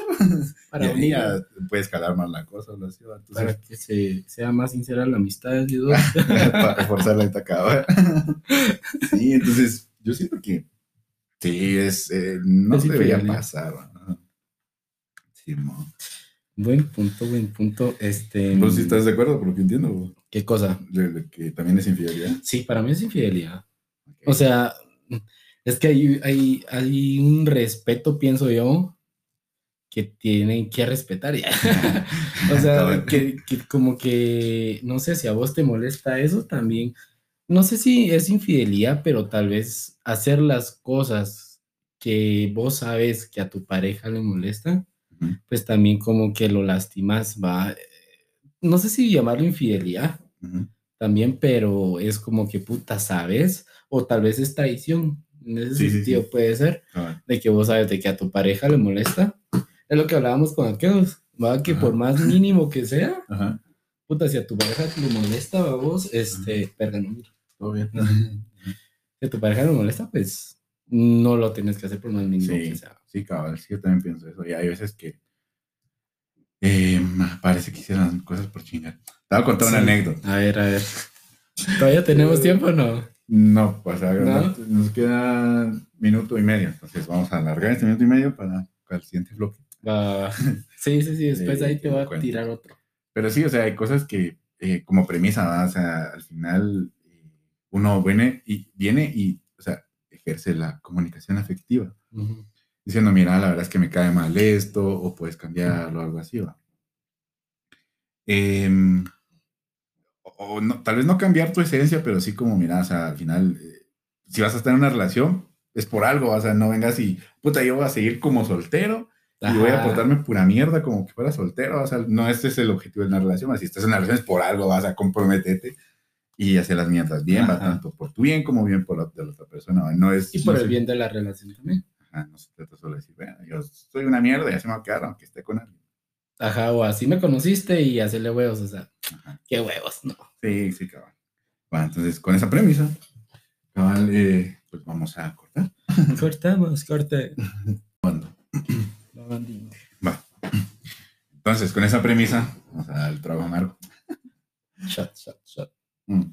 [SPEAKER 1] Para
[SPEAKER 2] y ahí puede escalar más la cosa, o así, ¿va?
[SPEAKER 1] Para
[SPEAKER 2] entonces,
[SPEAKER 1] que se, sea más sincera la amistad dos.
[SPEAKER 2] para reforzar la estacada. sí, entonces yo siento que sí, es, eh, no
[SPEAKER 1] Es
[SPEAKER 2] debería
[SPEAKER 1] infidelidad.
[SPEAKER 2] pasar. ¿no? Sí, mo.
[SPEAKER 1] Buen punto, buen punto. Este.
[SPEAKER 2] ¿Vos sí estás de acuerdo por lo que entiendo?
[SPEAKER 1] ¿Qué cosa?
[SPEAKER 2] De, de que también es infidelidad.
[SPEAKER 1] Sí, para mí es infidelidad. O sea, es que hay, hay, hay un respeto, pienso yo, que tienen que respetar ya. o sea, que, que como que, no sé si a vos te molesta eso también. No sé si es infidelidad, pero tal vez hacer las cosas que vos sabes que a tu pareja le molestan,
[SPEAKER 2] Ujú.
[SPEAKER 1] pues también como que lo lastimas, va. No sé si llamarlo infidelidad
[SPEAKER 2] Ujú.
[SPEAKER 1] también, pero es como que puta, ¿sabes? O tal vez es traición. En ese
[SPEAKER 2] Sí,
[SPEAKER 1] sentido
[SPEAKER 2] sí.
[SPEAKER 1] puede ser
[SPEAKER 2] Cabal.
[SPEAKER 1] de que vos sabes de que a tu pareja le molesta. Es lo que hablábamos con aquellos, va que
[SPEAKER 2] Ajá.
[SPEAKER 1] por más mínimo que sea,
[SPEAKER 2] Ajá,
[SPEAKER 1] puta, si a tu pareja le molesta a vos, este, perdón,
[SPEAKER 2] todo bien.
[SPEAKER 1] Si a tu pareja le molesta, pues no lo tienes que hacer por más mínimo
[SPEAKER 2] Sí.
[SPEAKER 1] que sea.
[SPEAKER 2] Sí, cabal, sí, yo también pienso eso. Y hay veces que eh, parece que hicieron cosas por chingar. Te voy a contar una anécdota.
[SPEAKER 1] A ver, a ver. ¿Todavía tenemos tiempo o no?
[SPEAKER 2] No, pues a ver,
[SPEAKER 1] ¿No?
[SPEAKER 2] nos queda minuto y medio. Entonces vamos a alargar este minuto y medio para, para el siguiente bloque.
[SPEAKER 1] Va. Sí, sí, sí, después ahí te voy a tirar otro.
[SPEAKER 2] Pero sí, o sea, hay cosas que eh, como premisa, ¿va? o sea, al final eh, uno viene y, viene y, o sea, ejerce la comunicación afectiva, diciendo, mira, la verdad es que me cae mal esto, o puedes cambiarlo, algo así, ¿va? Em, o o no, tal vez no cambiar tu esencia, pero sí como, mira, o sea, al final, eh, si vas a estar en una relación, es por algo, o sea, no vengas y, puta, yo voy a seguir como soltero, y voy a
[SPEAKER 1] Ajá.
[SPEAKER 2] portarme pura mierda como que fuera soltero. O sea, no este es el objetivo de una relación. Si estás en una relación es por algo, vas a comprometerte y hacer las mierdas bien, va
[SPEAKER 1] Ajá.
[SPEAKER 2] tanto por tu bien como bien por la de la otra persona. No es.
[SPEAKER 1] Y por
[SPEAKER 2] no
[SPEAKER 1] el
[SPEAKER 2] se-
[SPEAKER 1] bien de la relación también.
[SPEAKER 2] ajá, no se trata solo de decir, bueno, yo soy una mierda y así me va a quedar aunque esté con alguien.
[SPEAKER 1] Ajá, o así me conociste y hacerle huevos, o sea,
[SPEAKER 2] Ajá.
[SPEAKER 1] qué huevos, no.
[SPEAKER 2] Sí, sí, cabal. Bueno, entonces con esa premisa, cabal, eh, pues vamos a cortar.
[SPEAKER 1] Cortamos, corte.
[SPEAKER 2] ¿Cuándo? Va. Entonces, con esa premisa, vamos a dar el trabajo amargo.
[SPEAKER 1] Shot, shot, shot.
[SPEAKER 2] Mm.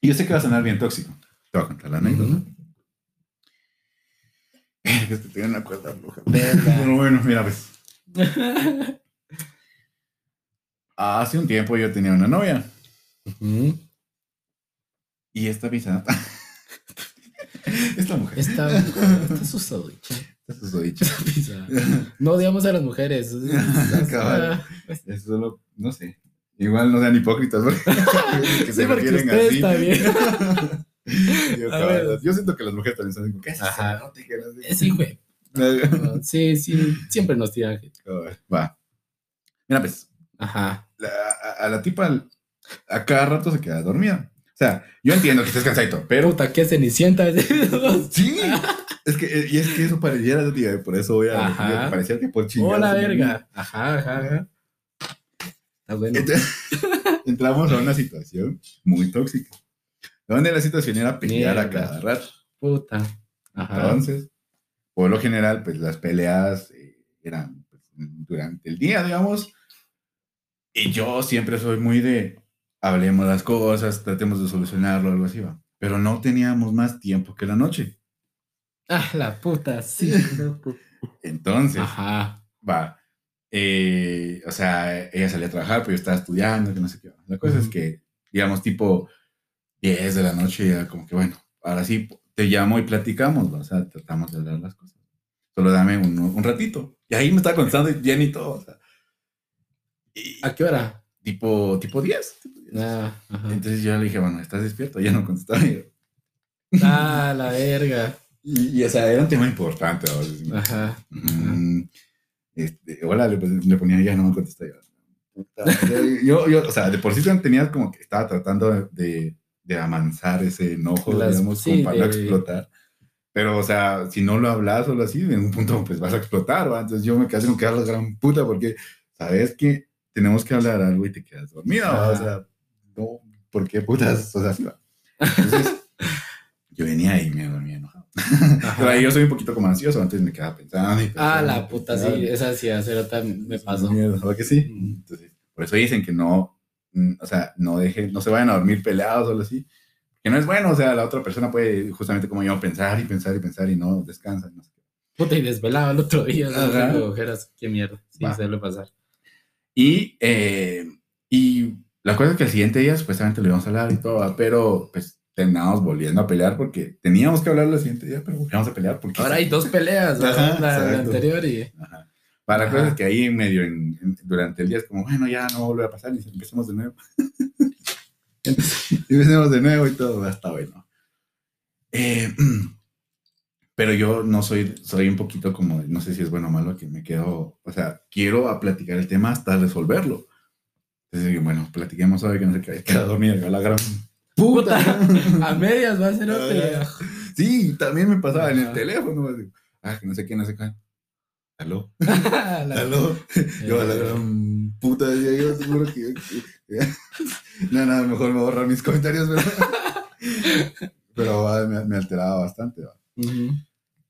[SPEAKER 2] Y yo sé que va a sonar bien tóxico. Te voy a contar la anécdota.
[SPEAKER 1] Ujú.
[SPEAKER 2] Eh, es que tengo una cuerda floja. Bueno, bueno, mira, pues. Hace un tiempo yo tenía una novia.
[SPEAKER 1] Ujú.
[SPEAKER 2] Y esta pizza. esta mujer.
[SPEAKER 1] Esta, esta es susodicha.
[SPEAKER 2] Esta es.
[SPEAKER 1] Esta pizza. No odiamos a las mujeres.
[SPEAKER 2] Cabal. Es solo, no sé. Igual no sean hipócritas, porque que
[SPEAKER 1] Sí,
[SPEAKER 2] se
[SPEAKER 1] porque
[SPEAKER 2] refieren así.
[SPEAKER 1] también.
[SPEAKER 2] Yo, cabal, yo siento que las mujeres también son como, ¿qué es eso?
[SPEAKER 1] Ajá.
[SPEAKER 2] No te decir.
[SPEAKER 1] Sí, güey. Sí, sí, siempre nos tiran.
[SPEAKER 2] Va. Mira, pues,
[SPEAKER 1] Ajá.
[SPEAKER 2] la- a, a la tipa a cada rato se queda dormida. O sea, yo entiendo que estés cansadito, pero
[SPEAKER 1] Puta, qué cenicienta.
[SPEAKER 2] sí. Es que, eh, y es que eso pareciera, tío, por eso voy a
[SPEAKER 1] Ajá.
[SPEAKER 2] pareciera que por chingar.
[SPEAKER 1] Hola, verga. Ajá, ajá, ajá. Está bueno.
[SPEAKER 2] Entonces, entramos a una situación muy tóxica. Donde la situación era pelear a
[SPEAKER 1] Mierda.
[SPEAKER 2] cada rato.
[SPEAKER 1] Puta. Ajá.
[SPEAKER 2] Entonces, por lo general, pues las peleas eh, eran pues, durante el día, digamos. Y yo siempre soy muy de hablemos las cosas, tratemos de solucionarlo, algo así va. Pero no teníamos más tiempo que la noche.
[SPEAKER 1] Ah, la puta, sí.
[SPEAKER 2] Entonces,
[SPEAKER 1] Ajá.
[SPEAKER 2] va. eh, o sea, ella salía a trabajar, pero yo estaba estudiando, que no sé qué. La cosa es
[SPEAKER 1] Ujú.
[SPEAKER 2] que, digamos, tipo 10 de la noche, ya como que, bueno, ahora sí te llamo y platicamos, ¿va? o sea, tratamos de hablar las cosas. Solo dame un, un ratito. Y ahí me estaba contestando bien y todo. O sea, y-
[SPEAKER 1] ¿A qué hora?
[SPEAKER 2] tipo, tipo 10. tipo 10.
[SPEAKER 1] Ah.
[SPEAKER 2] Entonces yo le dije, bueno, ¿estás despierto? Ya no contestaba. Y,
[SPEAKER 1] Ah, la verga.
[SPEAKER 2] Y, y, o sea, era un tema importante. Así,
[SPEAKER 1] Ajá.
[SPEAKER 2] Mm, este, hola, le, le ponía ya, no me contesta yo. Yo, yo, o sea, de por sí tenía como que estaba tratando de, de amansar ese enojo,
[SPEAKER 1] Las-
[SPEAKER 2] digamos,
[SPEAKER 1] sí,
[SPEAKER 2] como para no explotar. Pero, o sea, si no lo hablas o lo así, en un punto pues vas a explotar, ¿va? Entonces yo me quedé con que la gran puta porque, ¿sabes que Tenemos que hablar algo y te quedas dormida, ¿va? O sea, no, ¿por qué putas? O sea. Entonces, yo venía y me dormía. Pero yo soy un poquito como ansioso, antes me quedaba pensando. y
[SPEAKER 1] Ah,
[SPEAKER 2] pensando,
[SPEAKER 1] la puta, sí. Esa sí, hacer también me pasó.
[SPEAKER 2] ¿verdad que sí?
[SPEAKER 1] Mm.
[SPEAKER 2] Entonces, por eso dicen que no, mm, o sea, no dejen, no se vayan a dormir peleados o algo así. Que no es bueno, o sea, la otra persona puede, justamente como yo, pensar y pensar y pensar y no descansa. no sé.
[SPEAKER 1] Puta, y desvelado el otro día. ¿no? Ojeras. Qué mierda. Sí,
[SPEAKER 2] Va.
[SPEAKER 1] suele pasar.
[SPEAKER 2] Y, eh, y la cosa es que el siguiente día supuestamente lo íbamos a hablar y todo, pero pues terminamos volviendo a pelear porque teníamos que hablar el siguiente día, pero volvíamos a pelear porque...
[SPEAKER 1] Ahora hay dos peleas.
[SPEAKER 2] Ajá,
[SPEAKER 1] la, la anterior y.
[SPEAKER 2] Ajá. Para
[SPEAKER 1] Ajá.
[SPEAKER 2] cosa es que ahí medio en- en- durante el día es como, bueno, ya no va a pasar y empecemos de nuevo. empecemos de nuevo y todo, está bueno. Eh, pero yo no soy, soy un poquito como, no sé si es bueno o malo, que me quedo, o sea, quiero a platicar el tema hasta resolverlo. Entonces bueno, platiquemos hoy que no sé qué, queda dormida, la gran
[SPEAKER 1] Puta. A medias va a ser otra.
[SPEAKER 2] Sí, también me pasaba en el teléfono, ah, que no sé no sé qué. ¿Aló? ¿Aló? Yo a la gran puta decía yo, seguro que... no, no, mejor me borrar mis comentarios, pero... pero va, me, me alteraba bastante, va.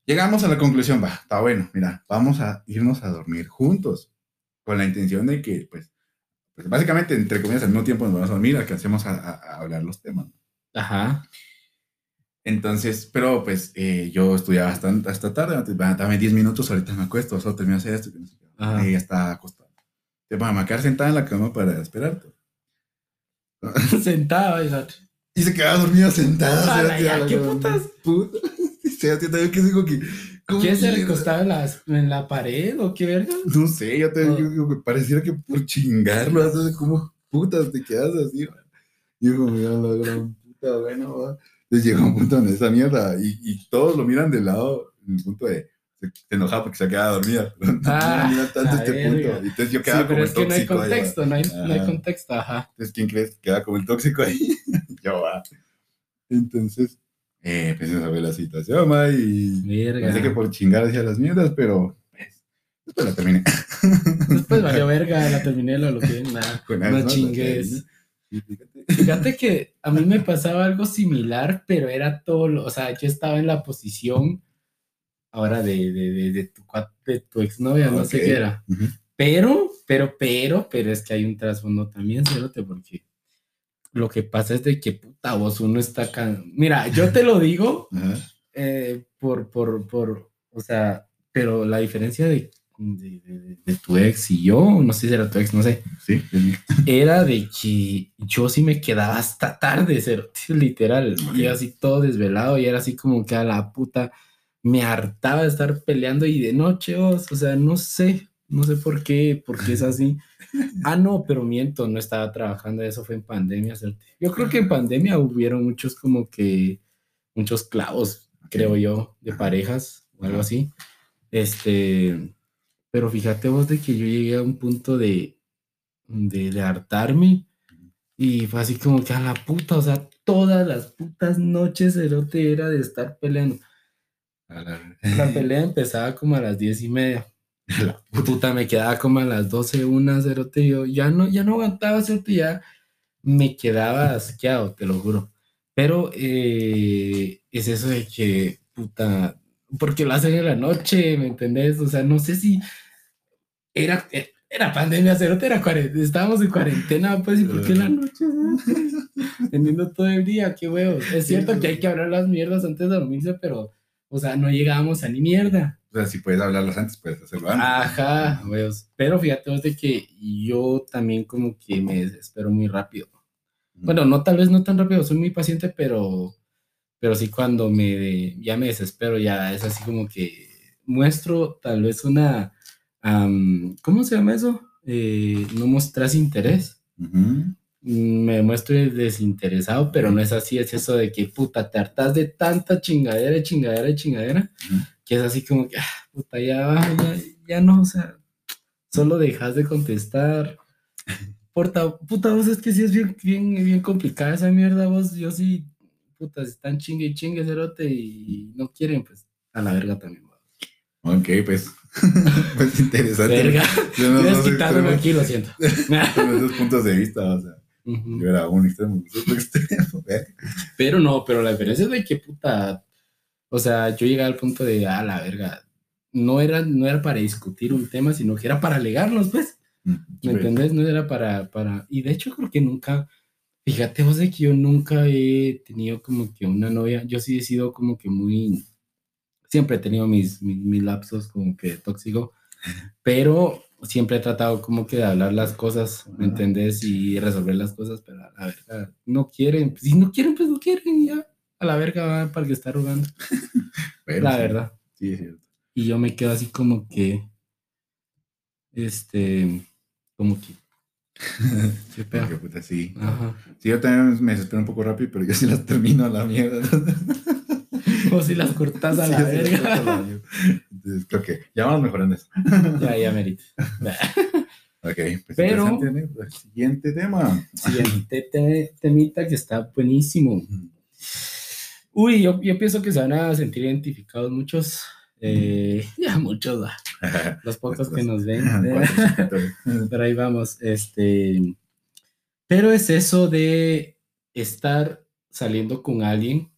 [SPEAKER 2] Llegamos a la conclusión, va, está bueno, mira, vamos a irnos a dormir juntos, con la intención de que, pues, pues básicamente, entre comillas, al mismo tiempo nos vamos a dormir, alcancemos a, a- a hablar los temas.
[SPEAKER 1] Ajá.
[SPEAKER 2] Entonces, pero pues eh, yo estudiaba hasta, hasta tarde, dame 10 minutos, ahorita me acuesto, solo termino de hacer esto. Y ella está acostada. Te va a quedar sentada en la cama para esperarte.
[SPEAKER 1] Sentado y la-
[SPEAKER 2] Y se quedaba dormida sentada.
[SPEAKER 1] Ya, ¿qué putas?
[SPEAKER 2] Puta. Y se también que digo que. ¿Cómo
[SPEAKER 1] ¿Qué se recostaba en, las- en la pared o qué verga?
[SPEAKER 2] No sé, yo te digo que pareciera que por chingarlo, haces como putas te quedas así. Y yo como, mira la gran puta, bueno, va. Entonces llega un punto donde esa mierda y, y todos lo miran de lado, en el punto de. Se, enojaba porque se quedaba dormida. Pero no,
[SPEAKER 1] Ah,
[SPEAKER 2] mira tanto
[SPEAKER 1] la
[SPEAKER 2] este punto. Y entonces yo
[SPEAKER 1] Sí,
[SPEAKER 2] quedaba
[SPEAKER 1] pero
[SPEAKER 2] como
[SPEAKER 1] es
[SPEAKER 2] el
[SPEAKER 1] que no hay
[SPEAKER 2] tóxico. ahí,
[SPEAKER 1] contexto, no hay, no hay contexto, ajá.
[SPEAKER 2] Entonces, ¿quién crees que queda como el tóxico ahí? yo, va. Entonces, eh, empecé a saber la situación, va, y
[SPEAKER 1] Verga.
[SPEAKER 2] pensé que por chingar hacia las mierdas, pero pues, después la terminé.
[SPEAKER 1] Después valió verga, la terminé, lo que nada. No chingues.
[SPEAKER 2] Fíjate.
[SPEAKER 1] Que a mí me pasaba algo similar, pero era todo, lo- o sea, yo estaba en la posición ahora de, de, de, de tu, de tu exnovia, no sé qué era. Pero, pero, pero, pero es que hay un trasfondo también, cerote, porque lo que pasa es de que puta vos uno está can... Mira, yo te lo digo eh, por, por, por o sea, pero la diferencia de, de, de- de tu ex y yo, no sé si era tu ex, no sé,
[SPEAKER 2] Sí.
[SPEAKER 1] era de que yo sí me quedaba hasta tarde, cero, literal, y así todo desvelado y era así como que a la puta me hartaba de estar peleando y de noche, os, o sea, no sé, no sé por qué, por qué es así. Ah, no, pero miento, no estaba trabajando, eso fue en pandemia. Yo creo que en pandemia hubieron muchos como que, muchos clavos, creo yo, de parejas o algo así. Este, pero fíjate vos de que yo llegué a un punto de, de, de hartarme y fue así como que a la puta, o sea, todas las putas noches cerote era de estar peleando.
[SPEAKER 2] La
[SPEAKER 1] pelea empezaba como a las diez y media. Puta, me quedaba como a las 12, una, cerote, y yo ya no, ya no aguantaba, cerote, ya me quedaba asqueado, te lo juro. Pero eh, es eso de que, puta, porque lo hacen en la noche, ¿me entendés? O sea, no sé si era, era pandemia, cerote, era cuarentena, estábamos en cuarentena, pues, ¿y por qué en la noche? cerote? Teniendo todo el día, qué huevos. Es cierto que hay que hablar las mierdas antes de dormirse, pero, o sea, no llegábamos a ni mierda.
[SPEAKER 2] O sea, si puedes hablarlas antes, puedes hacerlo antes.
[SPEAKER 1] Ajá, weos. Pero fíjate de que yo también como que me desespero muy rápido. Bueno, no tal vez no tan rápido, soy muy paciente, pero, pero sí cuando me ya me desespero, ya es así como que muestro tal vez una, am, ¿cómo se llama eso? Eh, no mostras interés.
[SPEAKER 2] Ujú.
[SPEAKER 1] Me muestro desinteresado, pero no es así, es eso de que puta, te hartas de tanta chingadera, chingadera, chingadera,
[SPEAKER 2] Ujú.
[SPEAKER 1] Que es así como que, ah, puta, ya, ya, ya no, o sea, solo dejas de contestar. Porta, puta, vos es que sí es bien, bien, bien complicada esa mierda, vos, yo sí, puta, están chingue y chingue cerote y no quieren, pues, a la verga también, vos.
[SPEAKER 2] Ok, pues. pues interesante.
[SPEAKER 1] Verga,
[SPEAKER 2] no- tenemos-
[SPEAKER 1] aquí, lo siento.
[SPEAKER 2] Con esos puntos de vista, o sea,
[SPEAKER 1] Ujú.
[SPEAKER 2] yo era un extremo, extremo. verga.
[SPEAKER 1] Pero no, pero la diferencia es de que puta, o sea, yo llegué al punto de, ah, la verga, no era, no era para discutir un tema, sino que era para alegarnos, pues, ¿me
[SPEAKER 2] Pues,
[SPEAKER 1] entendés? No era para, para, y de hecho creo que nunca, fíjate vos de que yo nunca he tenido como que una novia, yo sí he sido como que muy, siempre he tenido mis, mis, mis lapsos como que tóxico, pero siempre he tratado como que de hablar las cosas, ¿me entendés? Y resolver las cosas, pero a verga, no quieren, si no quieren, pues no quieren, ya, a la verga para el que está rogando,
[SPEAKER 2] Bueno,
[SPEAKER 1] la
[SPEAKER 2] sí,
[SPEAKER 1] verdad.
[SPEAKER 2] Sí, es cierto.
[SPEAKER 1] Y yo me quedo así como que, este, como que, qué pedo.
[SPEAKER 2] Porque, puta, sí.
[SPEAKER 1] Ajá.
[SPEAKER 2] Sí, yo también me desespero un poco rápido, pero yo sí las termino a la mierda.
[SPEAKER 1] O si las cortas a
[SPEAKER 2] Sí,
[SPEAKER 1] la
[SPEAKER 2] a
[SPEAKER 1] verga.
[SPEAKER 2] la. Entonces, creo que ya vamos mejorando eso.
[SPEAKER 1] ya, ya, merito.
[SPEAKER 2] Ok, pues
[SPEAKER 1] Pero-.
[SPEAKER 2] El Siguiente tema.
[SPEAKER 1] Siguiente te- temita que está buenísimo. Uy, yo, yo pienso que se van a sentir identificados muchos. eh, ya muchos, va, los pocos que nos ven. Pero ahí vamos. Este, pero es eso de estar saliendo con alguien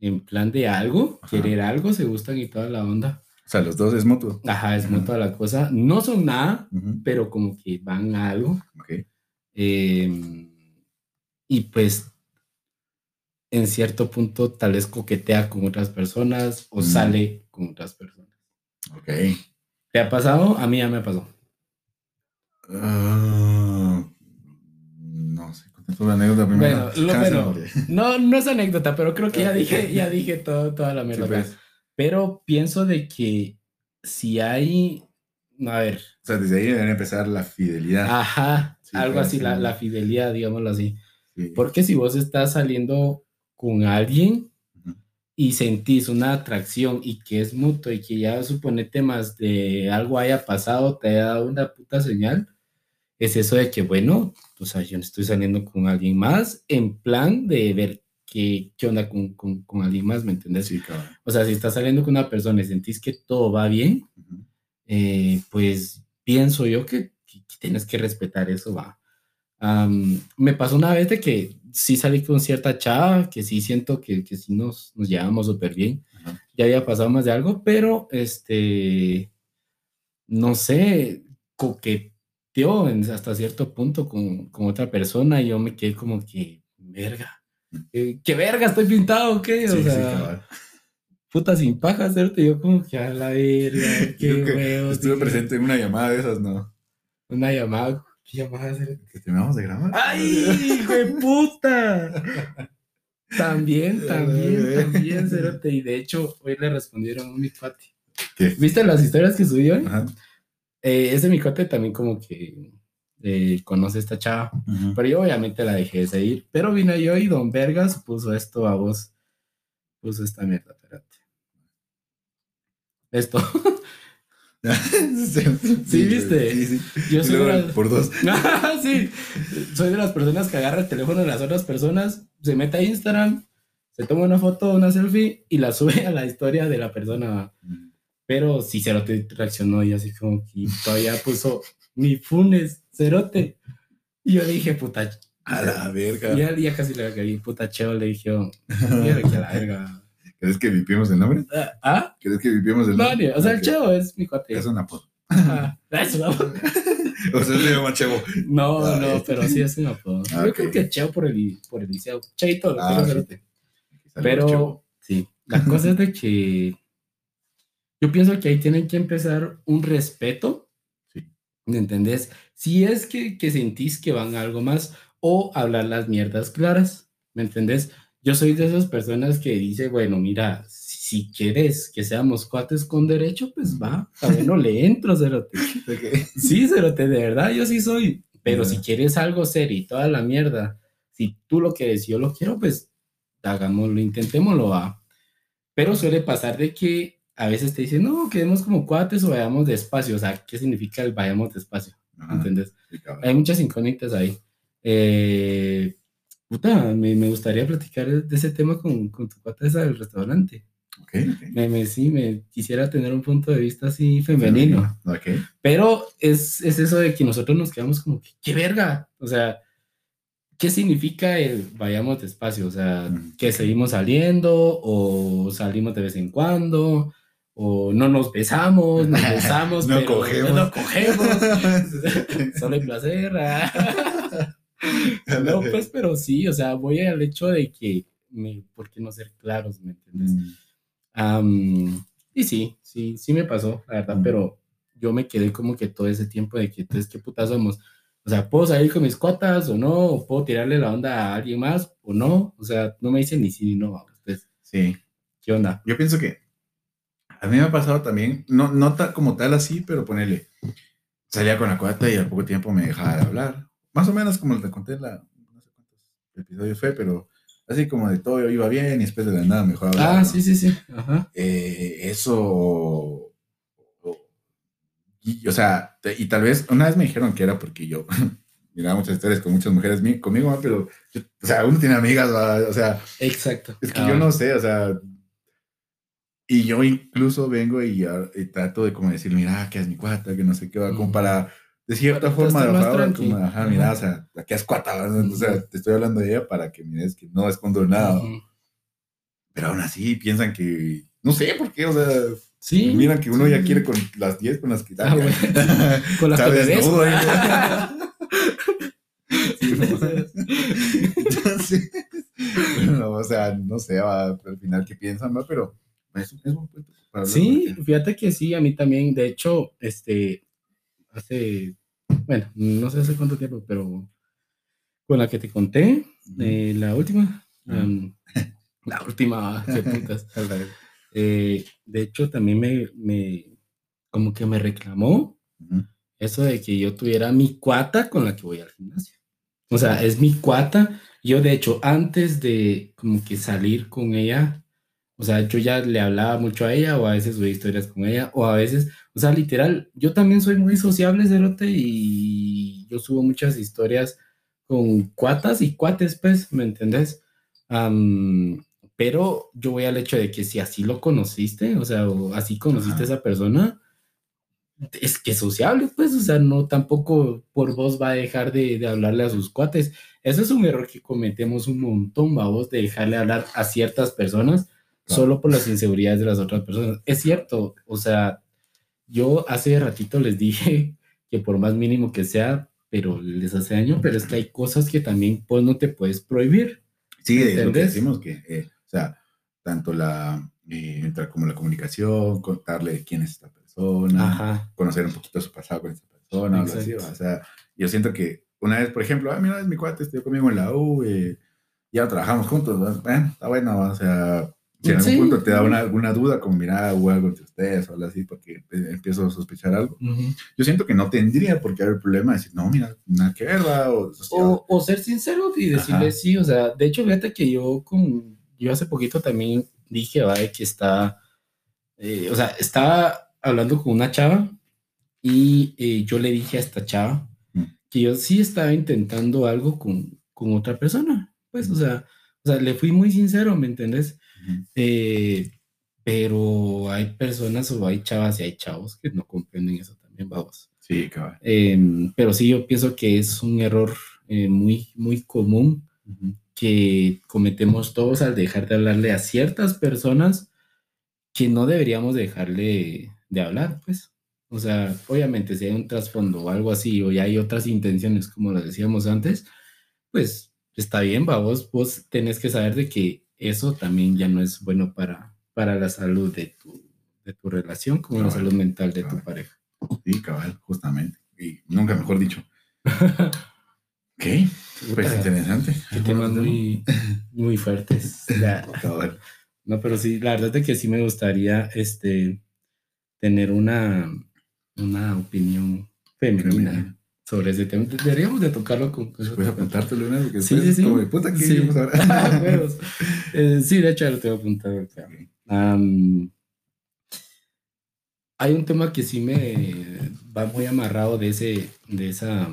[SPEAKER 1] en plan de algo,
[SPEAKER 2] Ajá.
[SPEAKER 1] querer algo, se gustan y toda la onda.
[SPEAKER 2] O sea, los dos es mutuo.
[SPEAKER 1] Ajá, es
[SPEAKER 2] Ajá.
[SPEAKER 1] toda la cosa. No son nada, pero como que van a algo.
[SPEAKER 2] Ok.
[SPEAKER 1] eh, y pues en cierto punto tal vez coquetea con otras personas o
[SPEAKER 2] Mm.
[SPEAKER 1] sale con otras personas.
[SPEAKER 2] Ok.
[SPEAKER 1] ¿Te ha pasado? A mí ya me pasó.
[SPEAKER 2] Ah, no sé, tu anécdota primero.
[SPEAKER 1] Bueno, bueno, No, no es anécdota, pero creo que ya dije, ya dije todo, toda la
[SPEAKER 2] Sí,
[SPEAKER 1] mierda.
[SPEAKER 2] pues.
[SPEAKER 1] Pero pienso de que si hay, a ver,
[SPEAKER 2] O sea, desde ahí debería empezar la fidelidad.
[SPEAKER 1] ajá,
[SPEAKER 2] Sí,
[SPEAKER 1] algo
[SPEAKER 2] claro,
[SPEAKER 1] así,
[SPEAKER 2] sí.
[SPEAKER 1] la, la fidelidad, digámoslo así.
[SPEAKER 2] Sí.
[SPEAKER 1] Porque si vos estás saliendo con alguien y sentís una atracción y que es mutuo y que ya supone temas de algo haya pasado, te haya dado una puta señal, es eso de que, bueno, o sea, yo estoy saliendo con alguien más en plan de ver qué, qué onda con, con, con alguien más, ¿me entiendes?
[SPEAKER 2] Sí, cabrón.
[SPEAKER 1] O sea, si estás saliendo con una persona y sentís que todo va bien, eh, pues pienso yo que, que- que tienes que respetar eso, va. Am, me pasó una vez de que sí salí con cierta chava, que sí siento que, que sí nos, nos llevamos súper bien.
[SPEAKER 2] Ajá.
[SPEAKER 1] Ya había pasado más de algo, pero este, no sé, coqueteó en- hasta cierto punto con, con otra persona y yo me quedé como que, verga. eh, ¿Qué verga? ¿Estoy pintado o qué? O
[SPEAKER 2] Sí, sí,
[SPEAKER 1] sea,
[SPEAKER 2] cabal.
[SPEAKER 1] puta sin paja, ¿cierto? Yo como que a la verga, qué.
[SPEAKER 2] Estuve presente en una llamada de esas, ¿no?
[SPEAKER 1] Una llamada, ¿qué llamada? cérate?
[SPEAKER 2] Que terminamos de grabar.
[SPEAKER 1] ¡Ay, hijo de puta! También, también, también, Cerote. Y de hecho, hoy le respondieron a mi cuate.
[SPEAKER 2] ¿Qué?
[SPEAKER 1] ¿Viste las historias que subió?
[SPEAKER 2] Ajá.
[SPEAKER 1] Eh, ese mi cuate también como que eh, conoce a esta chava. Pero yo obviamente la dejé de seguir. Pero vino yo y Don Vergas puso esto a vos. Puso esta mierda, espérate. Esto.
[SPEAKER 2] sí,
[SPEAKER 1] ¿viste?
[SPEAKER 2] Sí, sí.
[SPEAKER 1] Yo
[SPEAKER 2] Y
[SPEAKER 1] soy de
[SPEAKER 2] luego,
[SPEAKER 1] las-
[SPEAKER 2] por dos.
[SPEAKER 1] sí, soy de las personas que agarra el teléfono de las otras personas, se mete a Instagram, se toma una foto, una selfie y la sube a la historia de la persona. Pero sí, Cerote reaccionó y así como que todavía puso mi funes, Cerote. Y yo le dije, puta,
[SPEAKER 2] A la verga.
[SPEAKER 1] ya, ya casi le caí, puta cheo, le dije, oh, que a la verga.
[SPEAKER 2] ¿Crees que vipimos el nombre?
[SPEAKER 1] Ah, ¿Ah?
[SPEAKER 2] ¿Crees que vipimos el
[SPEAKER 1] No,
[SPEAKER 2] nombre?
[SPEAKER 1] o sea, el
[SPEAKER 2] Ok.
[SPEAKER 1] cheo es mi cuate.
[SPEAKER 2] Es un apodo.
[SPEAKER 1] Ah, es un apodo.
[SPEAKER 2] O sea, se llama Chevo.
[SPEAKER 1] No,
[SPEAKER 2] Ah,
[SPEAKER 1] no,
[SPEAKER 2] este.
[SPEAKER 1] pero sí es un apodo.
[SPEAKER 2] Ah,
[SPEAKER 1] Yo creo que cheo por el, por el liceo. Cheito,
[SPEAKER 2] Ah,
[SPEAKER 1] pero
[SPEAKER 2] Chevo.
[SPEAKER 1] sí, la cosa es de que yo pienso que ahí tienen que empezar un respeto,
[SPEAKER 2] Sí.
[SPEAKER 1] ¿me entendés? Si es que, que sentís que van a algo más o hablar las mierdas claras, ¿me entendés? Yo soy de esas personas que dice, bueno, mira, si quieres que seamos cuates con derecho, pues va, a ver, no le entro, cerote. Sí, cerote, de verdad, yo sí soy. Pero
[SPEAKER 2] Ya.
[SPEAKER 1] si quieres algo serio y toda la mierda, si tú lo quieres y yo lo quiero, pues hagámoslo, intentémoslo, va. Pero suele pasar de que a veces te dicen, no, quedemos como cuates o vayamos despacio. O sea, ¿qué significa el vayamos despacio?
[SPEAKER 2] Ajá.
[SPEAKER 1] ¿Entendés?
[SPEAKER 2] Sí.
[SPEAKER 1] Hay muchas incógnitas ahí. Eh, puta, me, me gustaría platicar de ese tema con, con tu cuata esa del restaurante.
[SPEAKER 2] Ok, ok.
[SPEAKER 1] Me, me, sí, me quisiera tener un punto de vista así femenino.
[SPEAKER 2] Ok.
[SPEAKER 1] Pero es, es eso de que nosotros nos quedamos como, que, ¿qué verga? O sea, ¿qué significa el vayamos despacio? O sea,
[SPEAKER 2] Mm.
[SPEAKER 1] que seguimos saliendo o salimos de vez en cuando o no nos besamos, nos besamos,
[SPEAKER 2] No
[SPEAKER 1] pero
[SPEAKER 2] cogemos.
[SPEAKER 1] no cogemos. Solo hay placer. No, pues, pero sí, o sea, voy al hecho de que, me, ¿por qué no ser claros? ¿Me entiendes?
[SPEAKER 2] Mm,
[SPEAKER 1] Am, y sí, sí, sí me pasó, la verdad,
[SPEAKER 2] Mm.
[SPEAKER 1] pero yo me quedé como que todo ese tiempo de que, entonces, ¿qué putas somos? O sea, ¿puedo salir con mis cuotas o no? ¿O puedo tirarle la onda a alguien más o no? O sea, no me dicen ni sí ni no. Entonces,
[SPEAKER 2] Sí.
[SPEAKER 1] ¿qué onda?
[SPEAKER 2] Yo pienso que a mí me ha pasado también, no, no ta- como tal así, pero ponerle, salía con la cuata y al poco tiempo me dejaba de hablar. Más o menos como te conté en la, no sé cuántos episodios fue, pero así como de todo iba bien y después de la nada mejor hablar.
[SPEAKER 1] Ah,
[SPEAKER 2] ¿no?
[SPEAKER 1] sí, sí, sí. Ajá.
[SPEAKER 2] Eh, eso, o- y, o sea, y tal vez una vez me dijeron que era porque yo miraba muchas historias con muchas mujeres mi- conmigo, pero, yo- o sea, uno tiene amigas, ¿va? o sea,
[SPEAKER 1] Exacto.
[SPEAKER 2] es que
[SPEAKER 1] Ah,
[SPEAKER 2] yo no sé, o sea. Y yo incluso vengo y, ah, y trato de como decir, mira, que es mi cuata, que no sé qué va, como para, de cierta forma, bajar,
[SPEAKER 1] tranqui.
[SPEAKER 2] como, ajá, mira, o sea, aquí es cuata, o sea, te estoy hablando de ella para que mires que no ¿va?
[SPEAKER 1] ujú.
[SPEAKER 2] pero aún así piensan que, no sé por qué, o sea,
[SPEAKER 1] Sí.
[SPEAKER 2] miran que uno ya quiere con las 10 con las que
[SPEAKER 1] Ah, bueno. Con las que
[SPEAKER 2] ¿Sabes?
[SPEAKER 1] me beso.
[SPEAKER 2] Todo ahí. Sí, no. Entonces, no, o sea, no sé, va, al final qué piensan, va, pero es, es un para
[SPEAKER 1] Sí, fíjate que sí, a mí también. De hecho, este, hace, bueno, no sé hace cuánto tiempo, pero con la que te conté, eh, la última, um, la última, qué putas. Eh, de hecho, también me, me, como que me reclamó
[SPEAKER 2] Ujú.
[SPEAKER 1] eso de que yo tuviera mi cuata con la que voy al gimnasio. O sea, es mi cuata. Yo, de hecho, antes de como que salir con ella, o sea, yo ya le hablaba mucho a ella o a veces subía historias con ella o a veces, o sea, literal, yo también soy muy sociable, Cerote, y yo subo muchas historias con cuatas y cuates, pues, ¿me entendés? Am, pero yo voy al hecho de que si así lo conociste, o sea, o así conociste a
[SPEAKER 2] Ajá.
[SPEAKER 1] esa persona, es que sociable, pues, o sea, no tampoco por vos va a dejar de, de hablarle a sus cuates. Eso es un error que cometemos un montón, vamos, de dejarle hablar a ciertas personas
[SPEAKER 2] Claro.
[SPEAKER 1] solo por las inseguridades de las otras personas. Es cierto, o sea, yo hace ratito les dije que por más mínimo que sea, pero les hace daño, pero es que hay cosas que también pues no te puedes prohibir.
[SPEAKER 2] Sí, es lo que
[SPEAKER 1] ¿Entendés?
[SPEAKER 2] decimos que, eh, o sea, tanto la, Y entra como la comunicación, contarle quién es esta persona,
[SPEAKER 1] Ajá.
[SPEAKER 2] conocer un poquito su pasado con esta persona, así, o sea, yo siento que una vez, por ejemplo, ah, mira, es mi cuate, estudió conmigo en la U, eh, ya trabajamos juntos, está bueno, o sea, si en algún
[SPEAKER 1] Sí.
[SPEAKER 2] punto te da una, alguna duda, como mira, hubo algo entre ustedes o algo así, porque eh, empiezo a sospechar algo,
[SPEAKER 1] Ujú.
[SPEAKER 2] yo siento que no tendría por qué haber problema de decir, no, mira, nada que ver, o, o
[SPEAKER 1] O, ser sincero y decirle
[SPEAKER 2] Ajá.
[SPEAKER 1] sí, o sea, de hecho, fíjate que yo con, yo hace poquito también dije, va, que está, eh, o sea, estaba hablando con una chava y eh, yo le dije a esta chava
[SPEAKER 2] Mm.
[SPEAKER 1] que yo sí estaba intentando algo con, con otra persona, pues, o sea, o sea, le fui muy sincero, ¿me entendés? Eh, pero hay personas o hay chavas y hay chavos que no comprenden eso también, vamos.
[SPEAKER 2] sí, cabal.
[SPEAKER 1] Em, pero sí, yo pienso que es un error eh, muy, muy común
[SPEAKER 2] Ujú.
[SPEAKER 1] que cometemos todos al dejar de hablarle a ciertas personas que no deberíamos dejarle de hablar, pues. O sea, obviamente si hay un trasfondo o algo así, o ya hay otras intenciones, como lo decíamos antes, pues está bien, va, vos, vos tenés que saber de que eso también ya no es bueno para, para la salud de tu, de tu relación, como la salud mental de tu pareja.
[SPEAKER 2] Sí, cabal, justamente. Y nunca mejor dicho. ¿Qué? Pues interesante.
[SPEAKER 1] Qué temas muy, muy fuertes. No, pero sí, la verdad es que sí me gustaría este, tener una, una opinión femenina
[SPEAKER 2] Femenina.
[SPEAKER 1] Sobre ese tema. Deberíamos de tocarlo con... con
[SPEAKER 2] Puedes apuntártelo una vez, porque
[SPEAKER 1] Sí,
[SPEAKER 2] después
[SPEAKER 1] sí, sí.
[SPEAKER 2] como de puta que
[SPEAKER 1] Sí.
[SPEAKER 2] íbamos ahora.
[SPEAKER 1] Eh, sí, de hecho, lo tengo apuntado. Am, hay un tema que sí me va muy amarrado de ese, de esa,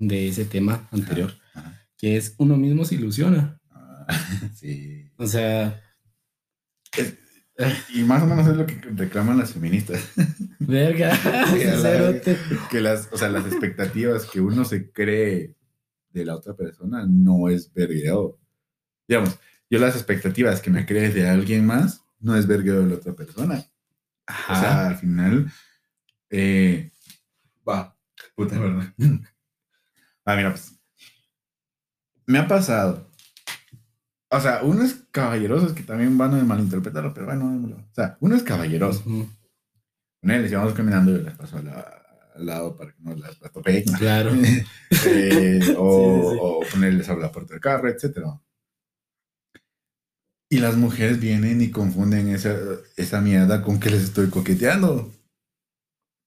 [SPEAKER 1] de ese tema anterior,
[SPEAKER 2] Ajá.
[SPEAKER 1] que es uno mismo se ilusiona.
[SPEAKER 2] Ah, sí.
[SPEAKER 1] O sea,
[SPEAKER 2] Y más o menos es lo que reclaman las feministas.
[SPEAKER 1] verga,
[SPEAKER 2] Sí, la. Que las, o sea, las expectativas que uno se cree de la otra persona no es vergueo. Digamos, yo las expectativas que me crees de alguien más no es vergueo de la otra persona. O sea, al final, eh, va, puta verdad. Ah, mira, pues, me ha pasado. O sea, unos caballerosos que también van a malinterpretarlo, pero bueno, o sea, uno es caballeroso. Con él, íbamos caminando y les paso al, al lado para que no las, las tope.
[SPEAKER 1] Claro.
[SPEAKER 2] Eh, o,
[SPEAKER 1] Sí, sí,
[SPEAKER 2] o ponerles abro la puerta del carro, etcétera. Y las mujeres vienen y confunden esa, esa mierda con que les estoy coqueteando.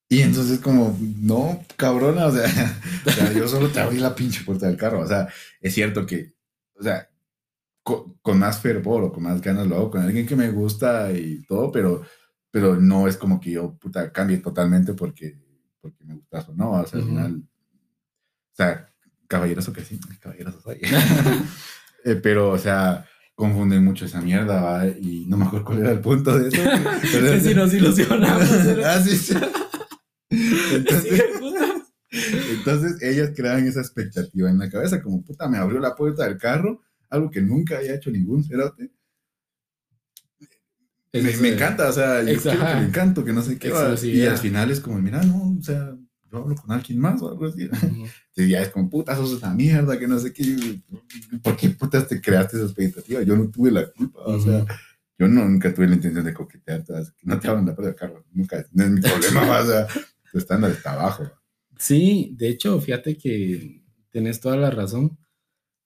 [SPEAKER 2] Y entonces como, no, cabrona, o sea, o sea, yo solo te abrí la pinche puerta del carro. O sea, es cierto que, o sea, co- con, más fervor o con más ganas lo hago con alguien que me gusta y todo, pero, pero no es como que yo, puta, cambie totalmente porque, porque me gustas o no. O sea, al final, o sea, caballeroso que sí, caballeroso soy. Eh, pero, o sea, confunden mucho esa mierda, ¿va? Y no me acuerdo cuál era el punto de eso. Pero-
[SPEAKER 1] Que si nos ilusionamos.
[SPEAKER 2] ah, sí, sí. Entonces,
[SPEAKER 1] Sí,
[SPEAKER 2] entonces ellas crean esa expectativa en la cabeza, como puta, me abrió la puerta del carro, algo que nunca había hecho ningún cerote.
[SPEAKER 1] Es
[SPEAKER 2] Me,
[SPEAKER 1] de-
[SPEAKER 2] encanta, o sea, yo quiero que
[SPEAKER 1] ajá.
[SPEAKER 2] me encanto, que no sé qué. Y al final es como, mira, no, o sea, yo hablo con alguien más o algo así. Y ya es como, puta, sos una mierda, que no sé qué. ¿Por qué putas te creaste esa expectativa? Yo no tuve la culpa, o sea, yo no- nunca tuve la intención de coquetearte, no te abran la del carro, nunca, no es mi problema, o sea, tu estándar está abajo.
[SPEAKER 1] Sí, de hecho, fíjate que tienes toda la razón,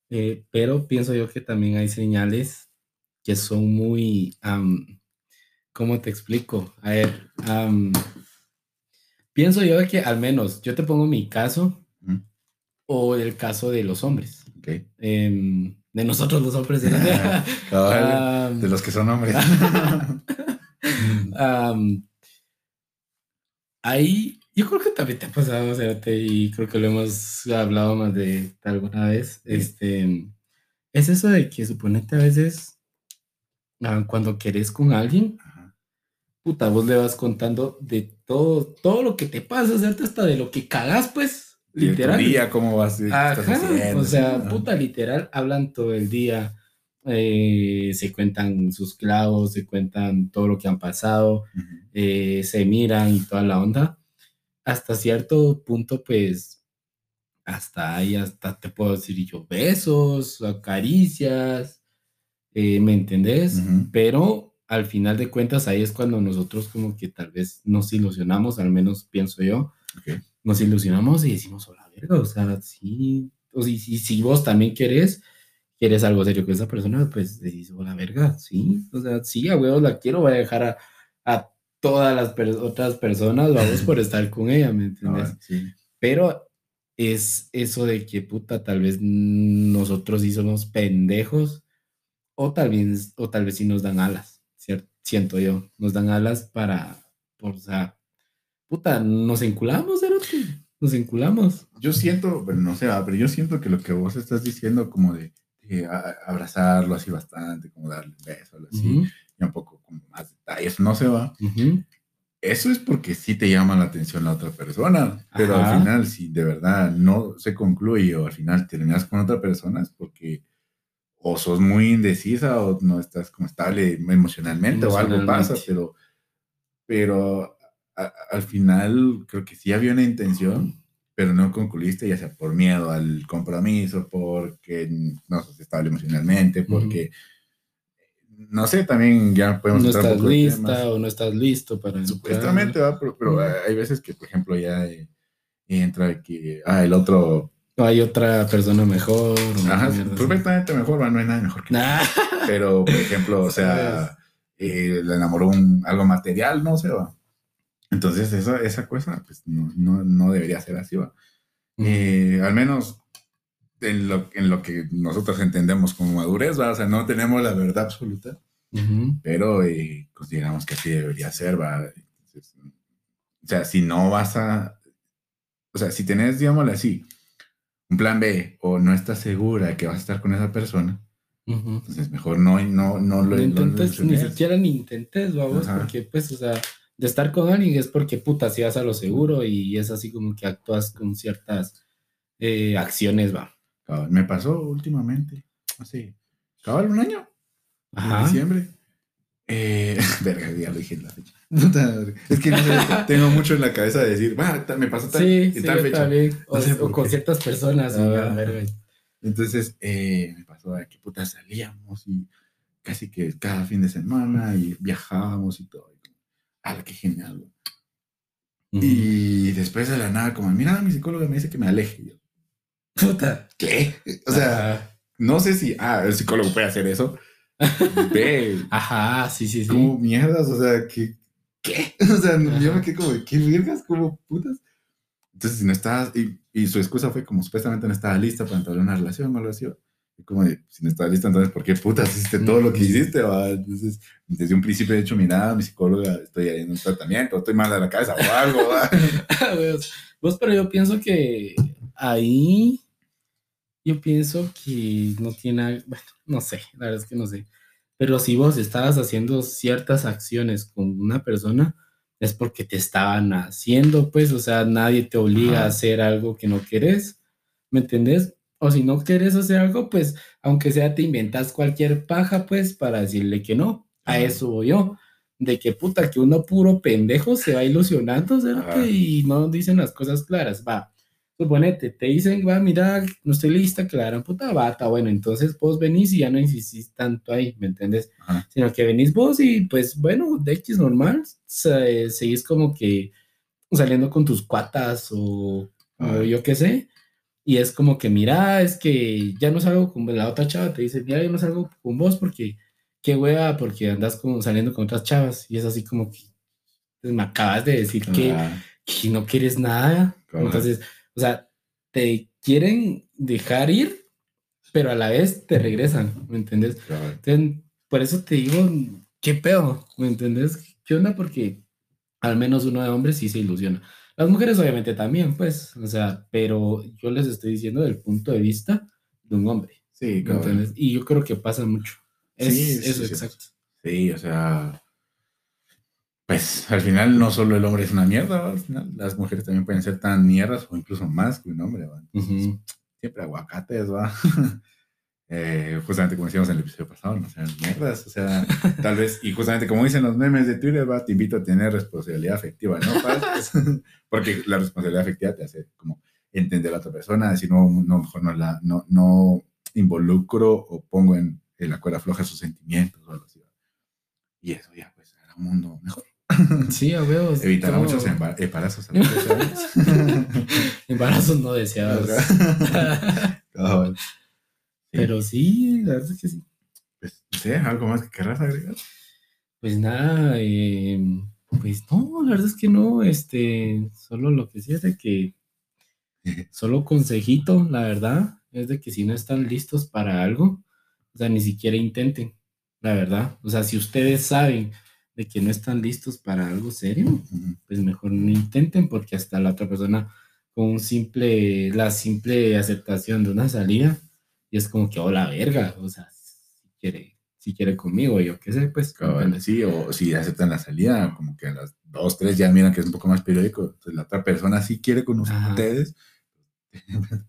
[SPEAKER 1] eh, pero pienso yo que también hay señales que son muy, am, ¿cómo te explico? A ver, pienso yo que al menos yo te pongo mi caso o el caso de los hombres, em, de nosotros los hombres. ¿no?
[SPEAKER 2] Cabal,
[SPEAKER 1] Am,
[SPEAKER 2] de los que son hombres.
[SPEAKER 1] Ahí, yo creo que también te ha pasado, Cerote, y creo que lo hemos hablado más de alguna vez. Este, es eso de que suponete a veces, ah, cuando querés con alguien. Puta, vos le vas contando de todo, todo lo que te pasa, ¿cierto? Hasta de lo que cagas, pues,
[SPEAKER 2] Y
[SPEAKER 1] literal.
[SPEAKER 2] día, ¿cómo vas? ¿Qué estás
[SPEAKER 1] Ajá,
[SPEAKER 2] haciendo?
[SPEAKER 1] o sea,
[SPEAKER 2] Ajá.
[SPEAKER 1] puta, literal, hablan todo el día, eh, se cuentan sus clavos, se cuentan todo lo que han pasado,
[SPEAKER 2] Ujú.
[SPEAKER 1] eh, se miran y toda la onda. Hasta cierto punto, pues, hasta ahí, hasta te puedo decir yo, besos, caricias, eh, ¿me entendés?
[SPEAKER 2] Ujú.
[SPEAKER 1] Pero al final de cuentas ahí es cuando nosotros como que tal vez nos ilusionamos, al menos pienso yo, nos ilusionamos y decimos, hola, verga, o sea, sí, o si, si, si vos también querés, quieres algo serio con esa persona, pues decís, hola, verga, sí, o sea, sí, a huevos la quiero, voy a dejar a, a todas las per- otras personas, vamos por estar con ella, ¿me entiendes?
[SPEAKER 2] Ah, sí.
[SPEAKER 1] Pero es eso de que, puta, tal vez nosotros sí somos pendejos o tal vez, o tal vez sí nos dan alas. Siento yo, nos dan alas para, o sea, puta, nos enculamos, Cerote, nos enculamos.
[SPEAKER 2] Yo siento, bueno, no sé, pero yo siento que lo que vos estás diciendo, como de, de a- abrazarlo así bastante, como darle un beso, así,
[SPEAKER 1] Ujú,
[SPEAKER 2] y un poco como más detalles, no se va. Eso es porque sí te llama la atención la otra persona, pero
[SPEAKER 1] Ajá.
[SPEAKER 2] al final, si de verdad no se concluye o al final terminas con otra persona, es porque o sos muy indecisa o no estás como estable emocionalmente, o algo pasa,
[SPEAKER 1] Emocionalmente.
[SPEAKER 2] pero, pero a- al final creo que sí había una intención, pero no concluiste, ya sea por miedo al compromiso, porque no sos estable emocionalmente, porque no sé, también ya podemos
[SPEAKER 1] No
[SPEAKER 2] entrar
[SPEAKER 1] estás lista o no estás listo para entrar.
[SPEAKER 2] Supuestamente, va, pero, pero hay veces que, por ejemplo, ya eh, entra que, ah, el otro,
[SPEAKER 1] O hay otra persona mejor.
[SPEAKER 2] ajá,
[SPEAKER 1] así.
[SPEAKER 2] perfectamente mejor, no hay nada mejor que
[SPEAKER 1] Nah.
[SPEAKER 2] Pero, por ejemplo, o sea, eh, le enamoró un, algo material, no sé, va. Entonces, esa, esa cosa, pues, no, no, no debería ser así, va. Eh, al menos en lo, en lo que nosotros entendemos como madurez, va. O sea, no tenemos la verdad absoluta, pero eh, consideramos que así debería ser, va. Entonces, o sea, si no vas a, o sea, si tenés, digámoslo así, un plan B o no estás segura que vas a estar con esa persona,
[SPEAKER 1] Ujú.
[SPEAKER 2] entonces mejor no, no, no lo
[SPEAKER 1] No intentes, ni
[SPEAKER 2] ilusiones.
[SPEAKER 1] siquiera ni intentes, vamos,
[SPEAKER 2] Ajá.
[SPEAKER 1] porque pues, o sea, de estar con alguien es porque puta, si vas a lo seguro y es así como que actúas con ciertas eh, acciones, va.
[SPEAKER 2] Me pasó últimamente, hace, cabal, un año, en diciembre. Eh, verga, ya lo dije en la fecha. Es que no sé, tengo mucho en la cabeza de decir, va, me pasó tal,
[SPEAKER 1] Sí,
[SPEAKER 2] en
[SPEAKER 1] sí,
[SPEAKER 2] tal
[SPEAKER 1] yo
[SPEAKER 2] fecha.
[SPEAKER 1] también. O,
[SPEAKER 2] No sé
[SPEAKER 1] o
[SPEAKER 2] por
[SPEAKER 1] con ciertas personas.
[SPEAKER 2] Ah. Entonces, eh, me pasó de que puta salíamos y casi que cada fin de semana y viajábamos y todo. Y como, ¡Hala, qué genial! güey".
[SPEAKER 1] Ujú.
[SPEAKER 2] Y después de la nada, como, mira, mi psicóloga me dice que me aleje. Yo,
[SPEAKER 1] Puta.
[SPEAKER 2] ¿qué? O sea,
[SPEAKER 1] Ajá.
[SPEAKER 2] no sé si, ah, el psicólogo puede hacer eso. Ve,
[SPEAKER 1] Ajá, sí, sí, sí.
[SPEAKER 2] como mierdas, o sea, ¿qué? ¿Qué? O sea, yo me quedé como, ¿qué vergas? Como putas. Entonces, si no estabas, y, y su excusa fue como supuestamente no estaba lista para entrar en una relación o algo así. Y como, de, si no estabas lista, entonces, ¿por qué putas hiciste todo lo que hiciste? va? Entonces, desde un principio he dicho, mira, mi psicóloga, estoy ahí en un tratamiento, estoy mal de la cabeza o algo. ¿va?
[SPEAKER 1] Vos, vos, pero yo pienso que ahí, yo pienso que no tiene, bueno, no sé, la verdad es que no sé. Pero si vos estabas haciendo ciertas acciones con una persona, es porque te estaban haciendo, pues, o sea, nadie te obliga
[SPEAKER 2] Ajá.
[SPEAKER 1] a hacer algo que no querés, ¿me entendés? O si no quieres hacer algo, pues, aunque sea, te inventas cualquier paja, pues, para decirle que no. A
[SPEAKER 2] Ajá.
[SPEAKER 1] eso voy yo. De que puta, que uno puro pendejo se va ilusionando, ¿cierto? Y no dicen las cosas claras. Va, suponete, te dicen, va, mira, no estoy lista, que la gran puta bata. Bueno, entonces vos venís y ya no insistís tanto ahí, ¿me entiendes?
[SPEAKER 2] Ajá.
[SPEAKER 1] Sino que venís vos y pues, bueno, de X normal, se- seguís como que saliendo con tus cuatas o, o yo qué sé. Y es como que, mira, es que ya no salgo con la otra chava, te dice, mira, yo no salgo con vos porque, qué hueva, porque andas como saliendo con otras chavas. Y es así como que pues, me acabas de decir que,
[SPEAKER 2] Ah,
[SPEAKER 1] que no quieres nada. Entonces, o sea, te quieren dejar ir, pero a la vez te regresan, ¿me entiendes?
[SPEAKER 2] cabal.
[SPEAKER 1] Entonces, por eso te digo, ¿qué pedo? ¿Me entendés? ¿Qué onda? Porque al menos uno de hombres sí se ilusiona. Las mujeres obviamente también, pues, o sea, pero yo les estoy diciendo del punto de vista de un hombre,
[SPEAKER 2] Sí,
[SPEAKER 1] ¿me
[SPEAKER 2] cabal.
[SPEAKER 1] entiendes? Y yo creo que pasa mucho. Es
[SPEAKER 2] Sí, sí,
[SPEAKER 1] eso,
[SPEAKER 2] sí.
[SPEAKER 1] exacto.
[SPEAKER 2] Sí, o sea, pues al final no solo el hombre es una mierda, ¿va? al final las mujeres también pueden ser tan mierdas o incluso más que un hombre, ¿va? Entonces, siempre aguacates, va. Eh, justamente como decíamos en el episodio pasado, no sean mierdas, o sea, tal vez, y justamente como dicen los memes de Twitter, va, te invito a tener responsabilidad afectiva, ¿no? Porque la responsabilidad afectiva te hace como entender a la otra persona, decir, no, no mejor no la, no, no involucro o pongo en, en la cuerda floja sus sentimientos o algo así. Y eso ya, pues, era un mundo mejor.
[SPEAKER 1] Sí, a huevos.
[SPEAKER 2] Evitar
[SPEAKER 1] todo-
[SPEAKER 2] muchos emba- embarazos a los 13 años.
[SPEAKER 1] Embarazos no deseados. Pero sí, la verdad es que sí.
[SPEAKER 2] Pues, sé, ¿algo más que querrás agregar?
[SPEAKER 1] Pues nada, eh, pues no, la verdad es que no, este, solo lo que sí es de que, solo consejito, la verdad, es de que si no están listos para algo, o sea, ni siquiera intenten, la verdad. O sea, si ustedes saben de que no están listos para algo serio, pues mejor no intenten porque hasta la otra persona con un simple, la simple aceptación de una salida, y es como que, oh, la verga, o sea, si quiere, si quiere conmigo, yo qué sé, pues,
[SPEAKER 2] sí, o si aceptan la salida, como que a las dos, tres ya miran que es un poco más periódico, entonces la otra persona sí quiere con
[SPEAKER 1] Ajá.
[SPEAKER 2] ustedes.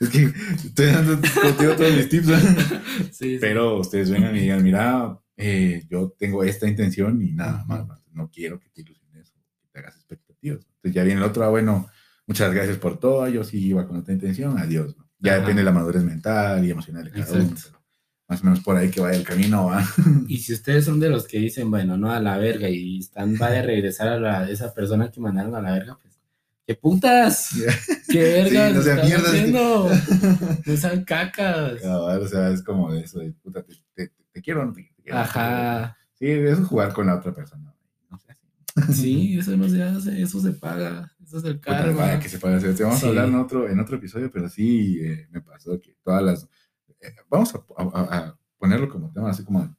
[SPEAKER 2] Es que estoy dando contigo todos mis tips, ¿no?
[SPEAKER 1] Sí, sí.
[SPEAKER 2] pero ustedes vengan y digan, mira, eh, yo tengo esta intención y nada más, ¿no? quiero que te ilusiones o que te hagas expectativas. Entonces ya viene el otro, ah, bueno, muchas gracias por todo, yo sí iba con otra intención, adiós. ¿no? Ya
[SPEAKER 1] Ajá.
[SPEAKER 2] depende de la madurez mental y emocional de cada uno, pero más o menos por ahí que vaya el camino, ¿va?
[SPEAKER 1] Y si ustedes son de los que dicen, bueno, no a la verga y están, va a regresar a la, esa persona que mandaron a la verga, pues, ¡qué putas! ¡Qué verga!
[SPEAKER 2] Sí, no sean mierdas.
[SPEAKER 1] haciendo! No sean cacas.
[SPEAKER 2] Cabal, o sea, es como de eso, de puta, te, te- quiero o no te quiero.
[SPEAKER 1] Ajá.
[SPEAKER 2] Sí, eso es jugar con la otra persona. No sé.
[SPEAKER 1] Sí, eso no se hace, eso se paga. Eso es el karma.
[SPEAKER 2] vaya que se. Te vamos
[SPEAKER 1] Sí.
[SPEAKER 2] a hablar en otro, en otro episodio, pero sí eh, me pasó que todas las. eh, vamos a, a- a ponerlo como tema, así como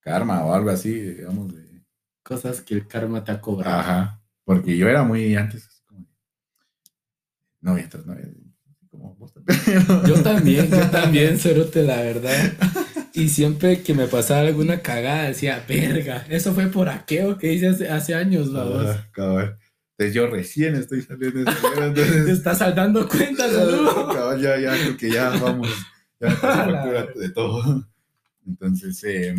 [SPEAKER 2] karma o algo así, digamos. De,
[SPEAKER 1] Cosas que el karma te ha cobrado.
[SPEAKER 2] ajá. Porque yo era muy antes, así como. Tras novia. así Como vos también.
[SPEAKER 1] Yo también, yo también, Cerote, la verdad. Y siempre que me pasaba alguna cagada, decía, verga, eso fue por aquello que hice hace, hace años, vamos.
[SPEAKER 2] Ah. Entonces yo recién estoy saliendo de esa mierda,
[SPEAKER 1] Te
[SPEAKER 2] entonces.
[SPEAKER 1] estás saldando cuentas, saludo.
[SPEAKER 2] Cabal, ya, ya, creo que ya vamos. Ya me factura de todo. Entonces, eh,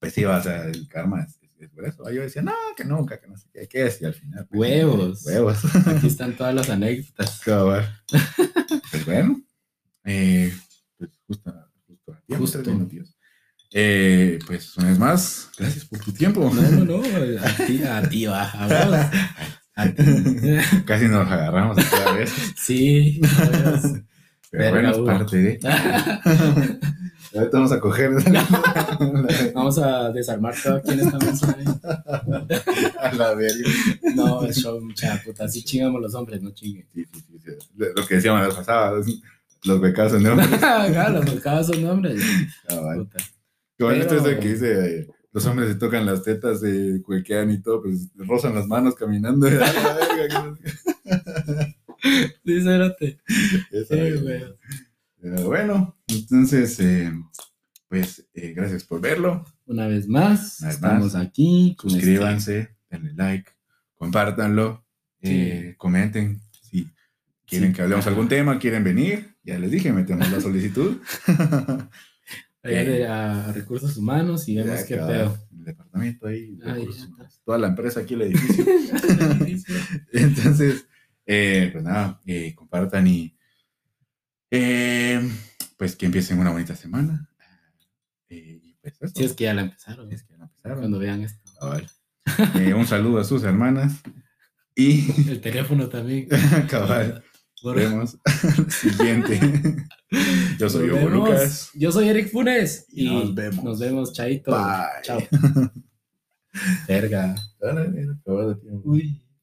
[SPEAKER 2] pues sí, o sea, el karma es, es- es por eso. Yo decía, no, que nunca, que no sé qué, que es, y al final. pues,
[SPEAKER 1] Huevos.
[SPEAKER 2] Huevos.
[SPEAKER 1] Aquí están todas las anécdotas.
[SPEAKER 2] Cabal. Pues bueno, eh, pues justo, a
[SPEAKER 1] Justo.
[SPEAKER 2] tres. Eh, pues una vez más, gracias por tu tiempo.
[SPEAKER 1] No, no, no, a ti, a ti va, a. A ti.
[SPEAKER 2] Casi nos agarramos otra vez.
[SPEAKER 1] Sí, a.
[SPEAKER 2] Pero
[SPEAKER 1] Verga,
[SPEAKER 2] bueno, es parte de. Ahorita vamos a coger
[SPEAKER 1] Vamos a desarmar todo aquí en esta mesa. ¿eh?
[SPEAKER 2] a la verga.
[SPEAKER 1] No, el show, mucha puta. Así chingamos los hombres, no chinguen.
[SPEAKER 2] Sí, sí, sí. Lo que decíamos la pasada, los becazos, ¿no?
[SPEAKER 1] Claro, los mercados son. Puta.
[SPEAKER 2] Qué bonito
[SPEAKER 1] Pero-
[SPEAKER 2] es de que dice, eh, los hombres se tocan las tetas, se cuequean y todo, pues rozan las manos caminando. A la verga, que no sé
[SPEAKER 1] Sí, cérate.
[SPEAKER 2] qué. Esa,
[SPEAKER 1] Sí,
[SPEAKER 2] eh,
[SPEAKER 1] güey.
[SPEAKER 2] Pero bueno, entonces, eh, pues eh, gracias por verlo.
[SPEAKER 1] Una vez más,
[SPEAKER 2] Una vez
[SPEAKER 1] estamos
[SPEAKER 2] más.
[SPEAKER 1] aquí. este-
[SPEAKER 2] Suscríbanse, denle like, compártanlo, eh, comenten si quieren
[SPEAKER 1] Sí.
[SPEAKER 2] que hablemos algún tema, quieren venir. Ya les dije, metemos la solicitud.
[SPEAKER 1] Allá de- a recursos humanos y vemos qué pedo.
[SPEAKER 2] El departamento ahí, humanos, toda la empresa aquí, el edificio. Entonces, eh, pues nada, eh, compartan y eh, pues que empiecen una bonita semana. Y pues eso.
[SPEAKER 1] Si es que ya la empezaron,
[SPEAKER 2] es que ya empezaron.
[SPEAKER 1] cuando vean esto.
[SPEAKER 2] Eh, un saludo a sus hermanas y
[SPEAKER 1] El teléfono también.
[SPEAKER 2] cabal. Nos vemos siguiente. Yo soy Hugo. Lucas.
[SPEAKER 1] Yo soy Eric Funes.
[SPEAKER 2] Y
[SPEAKER 1] Y
[SPEAKER 2] nos vemos.
[SPEAKER 1] Nos vemos, chaito.
[SPEAKER 2] Bye.
[SPEAKER 1] Chao. Verga. Uy.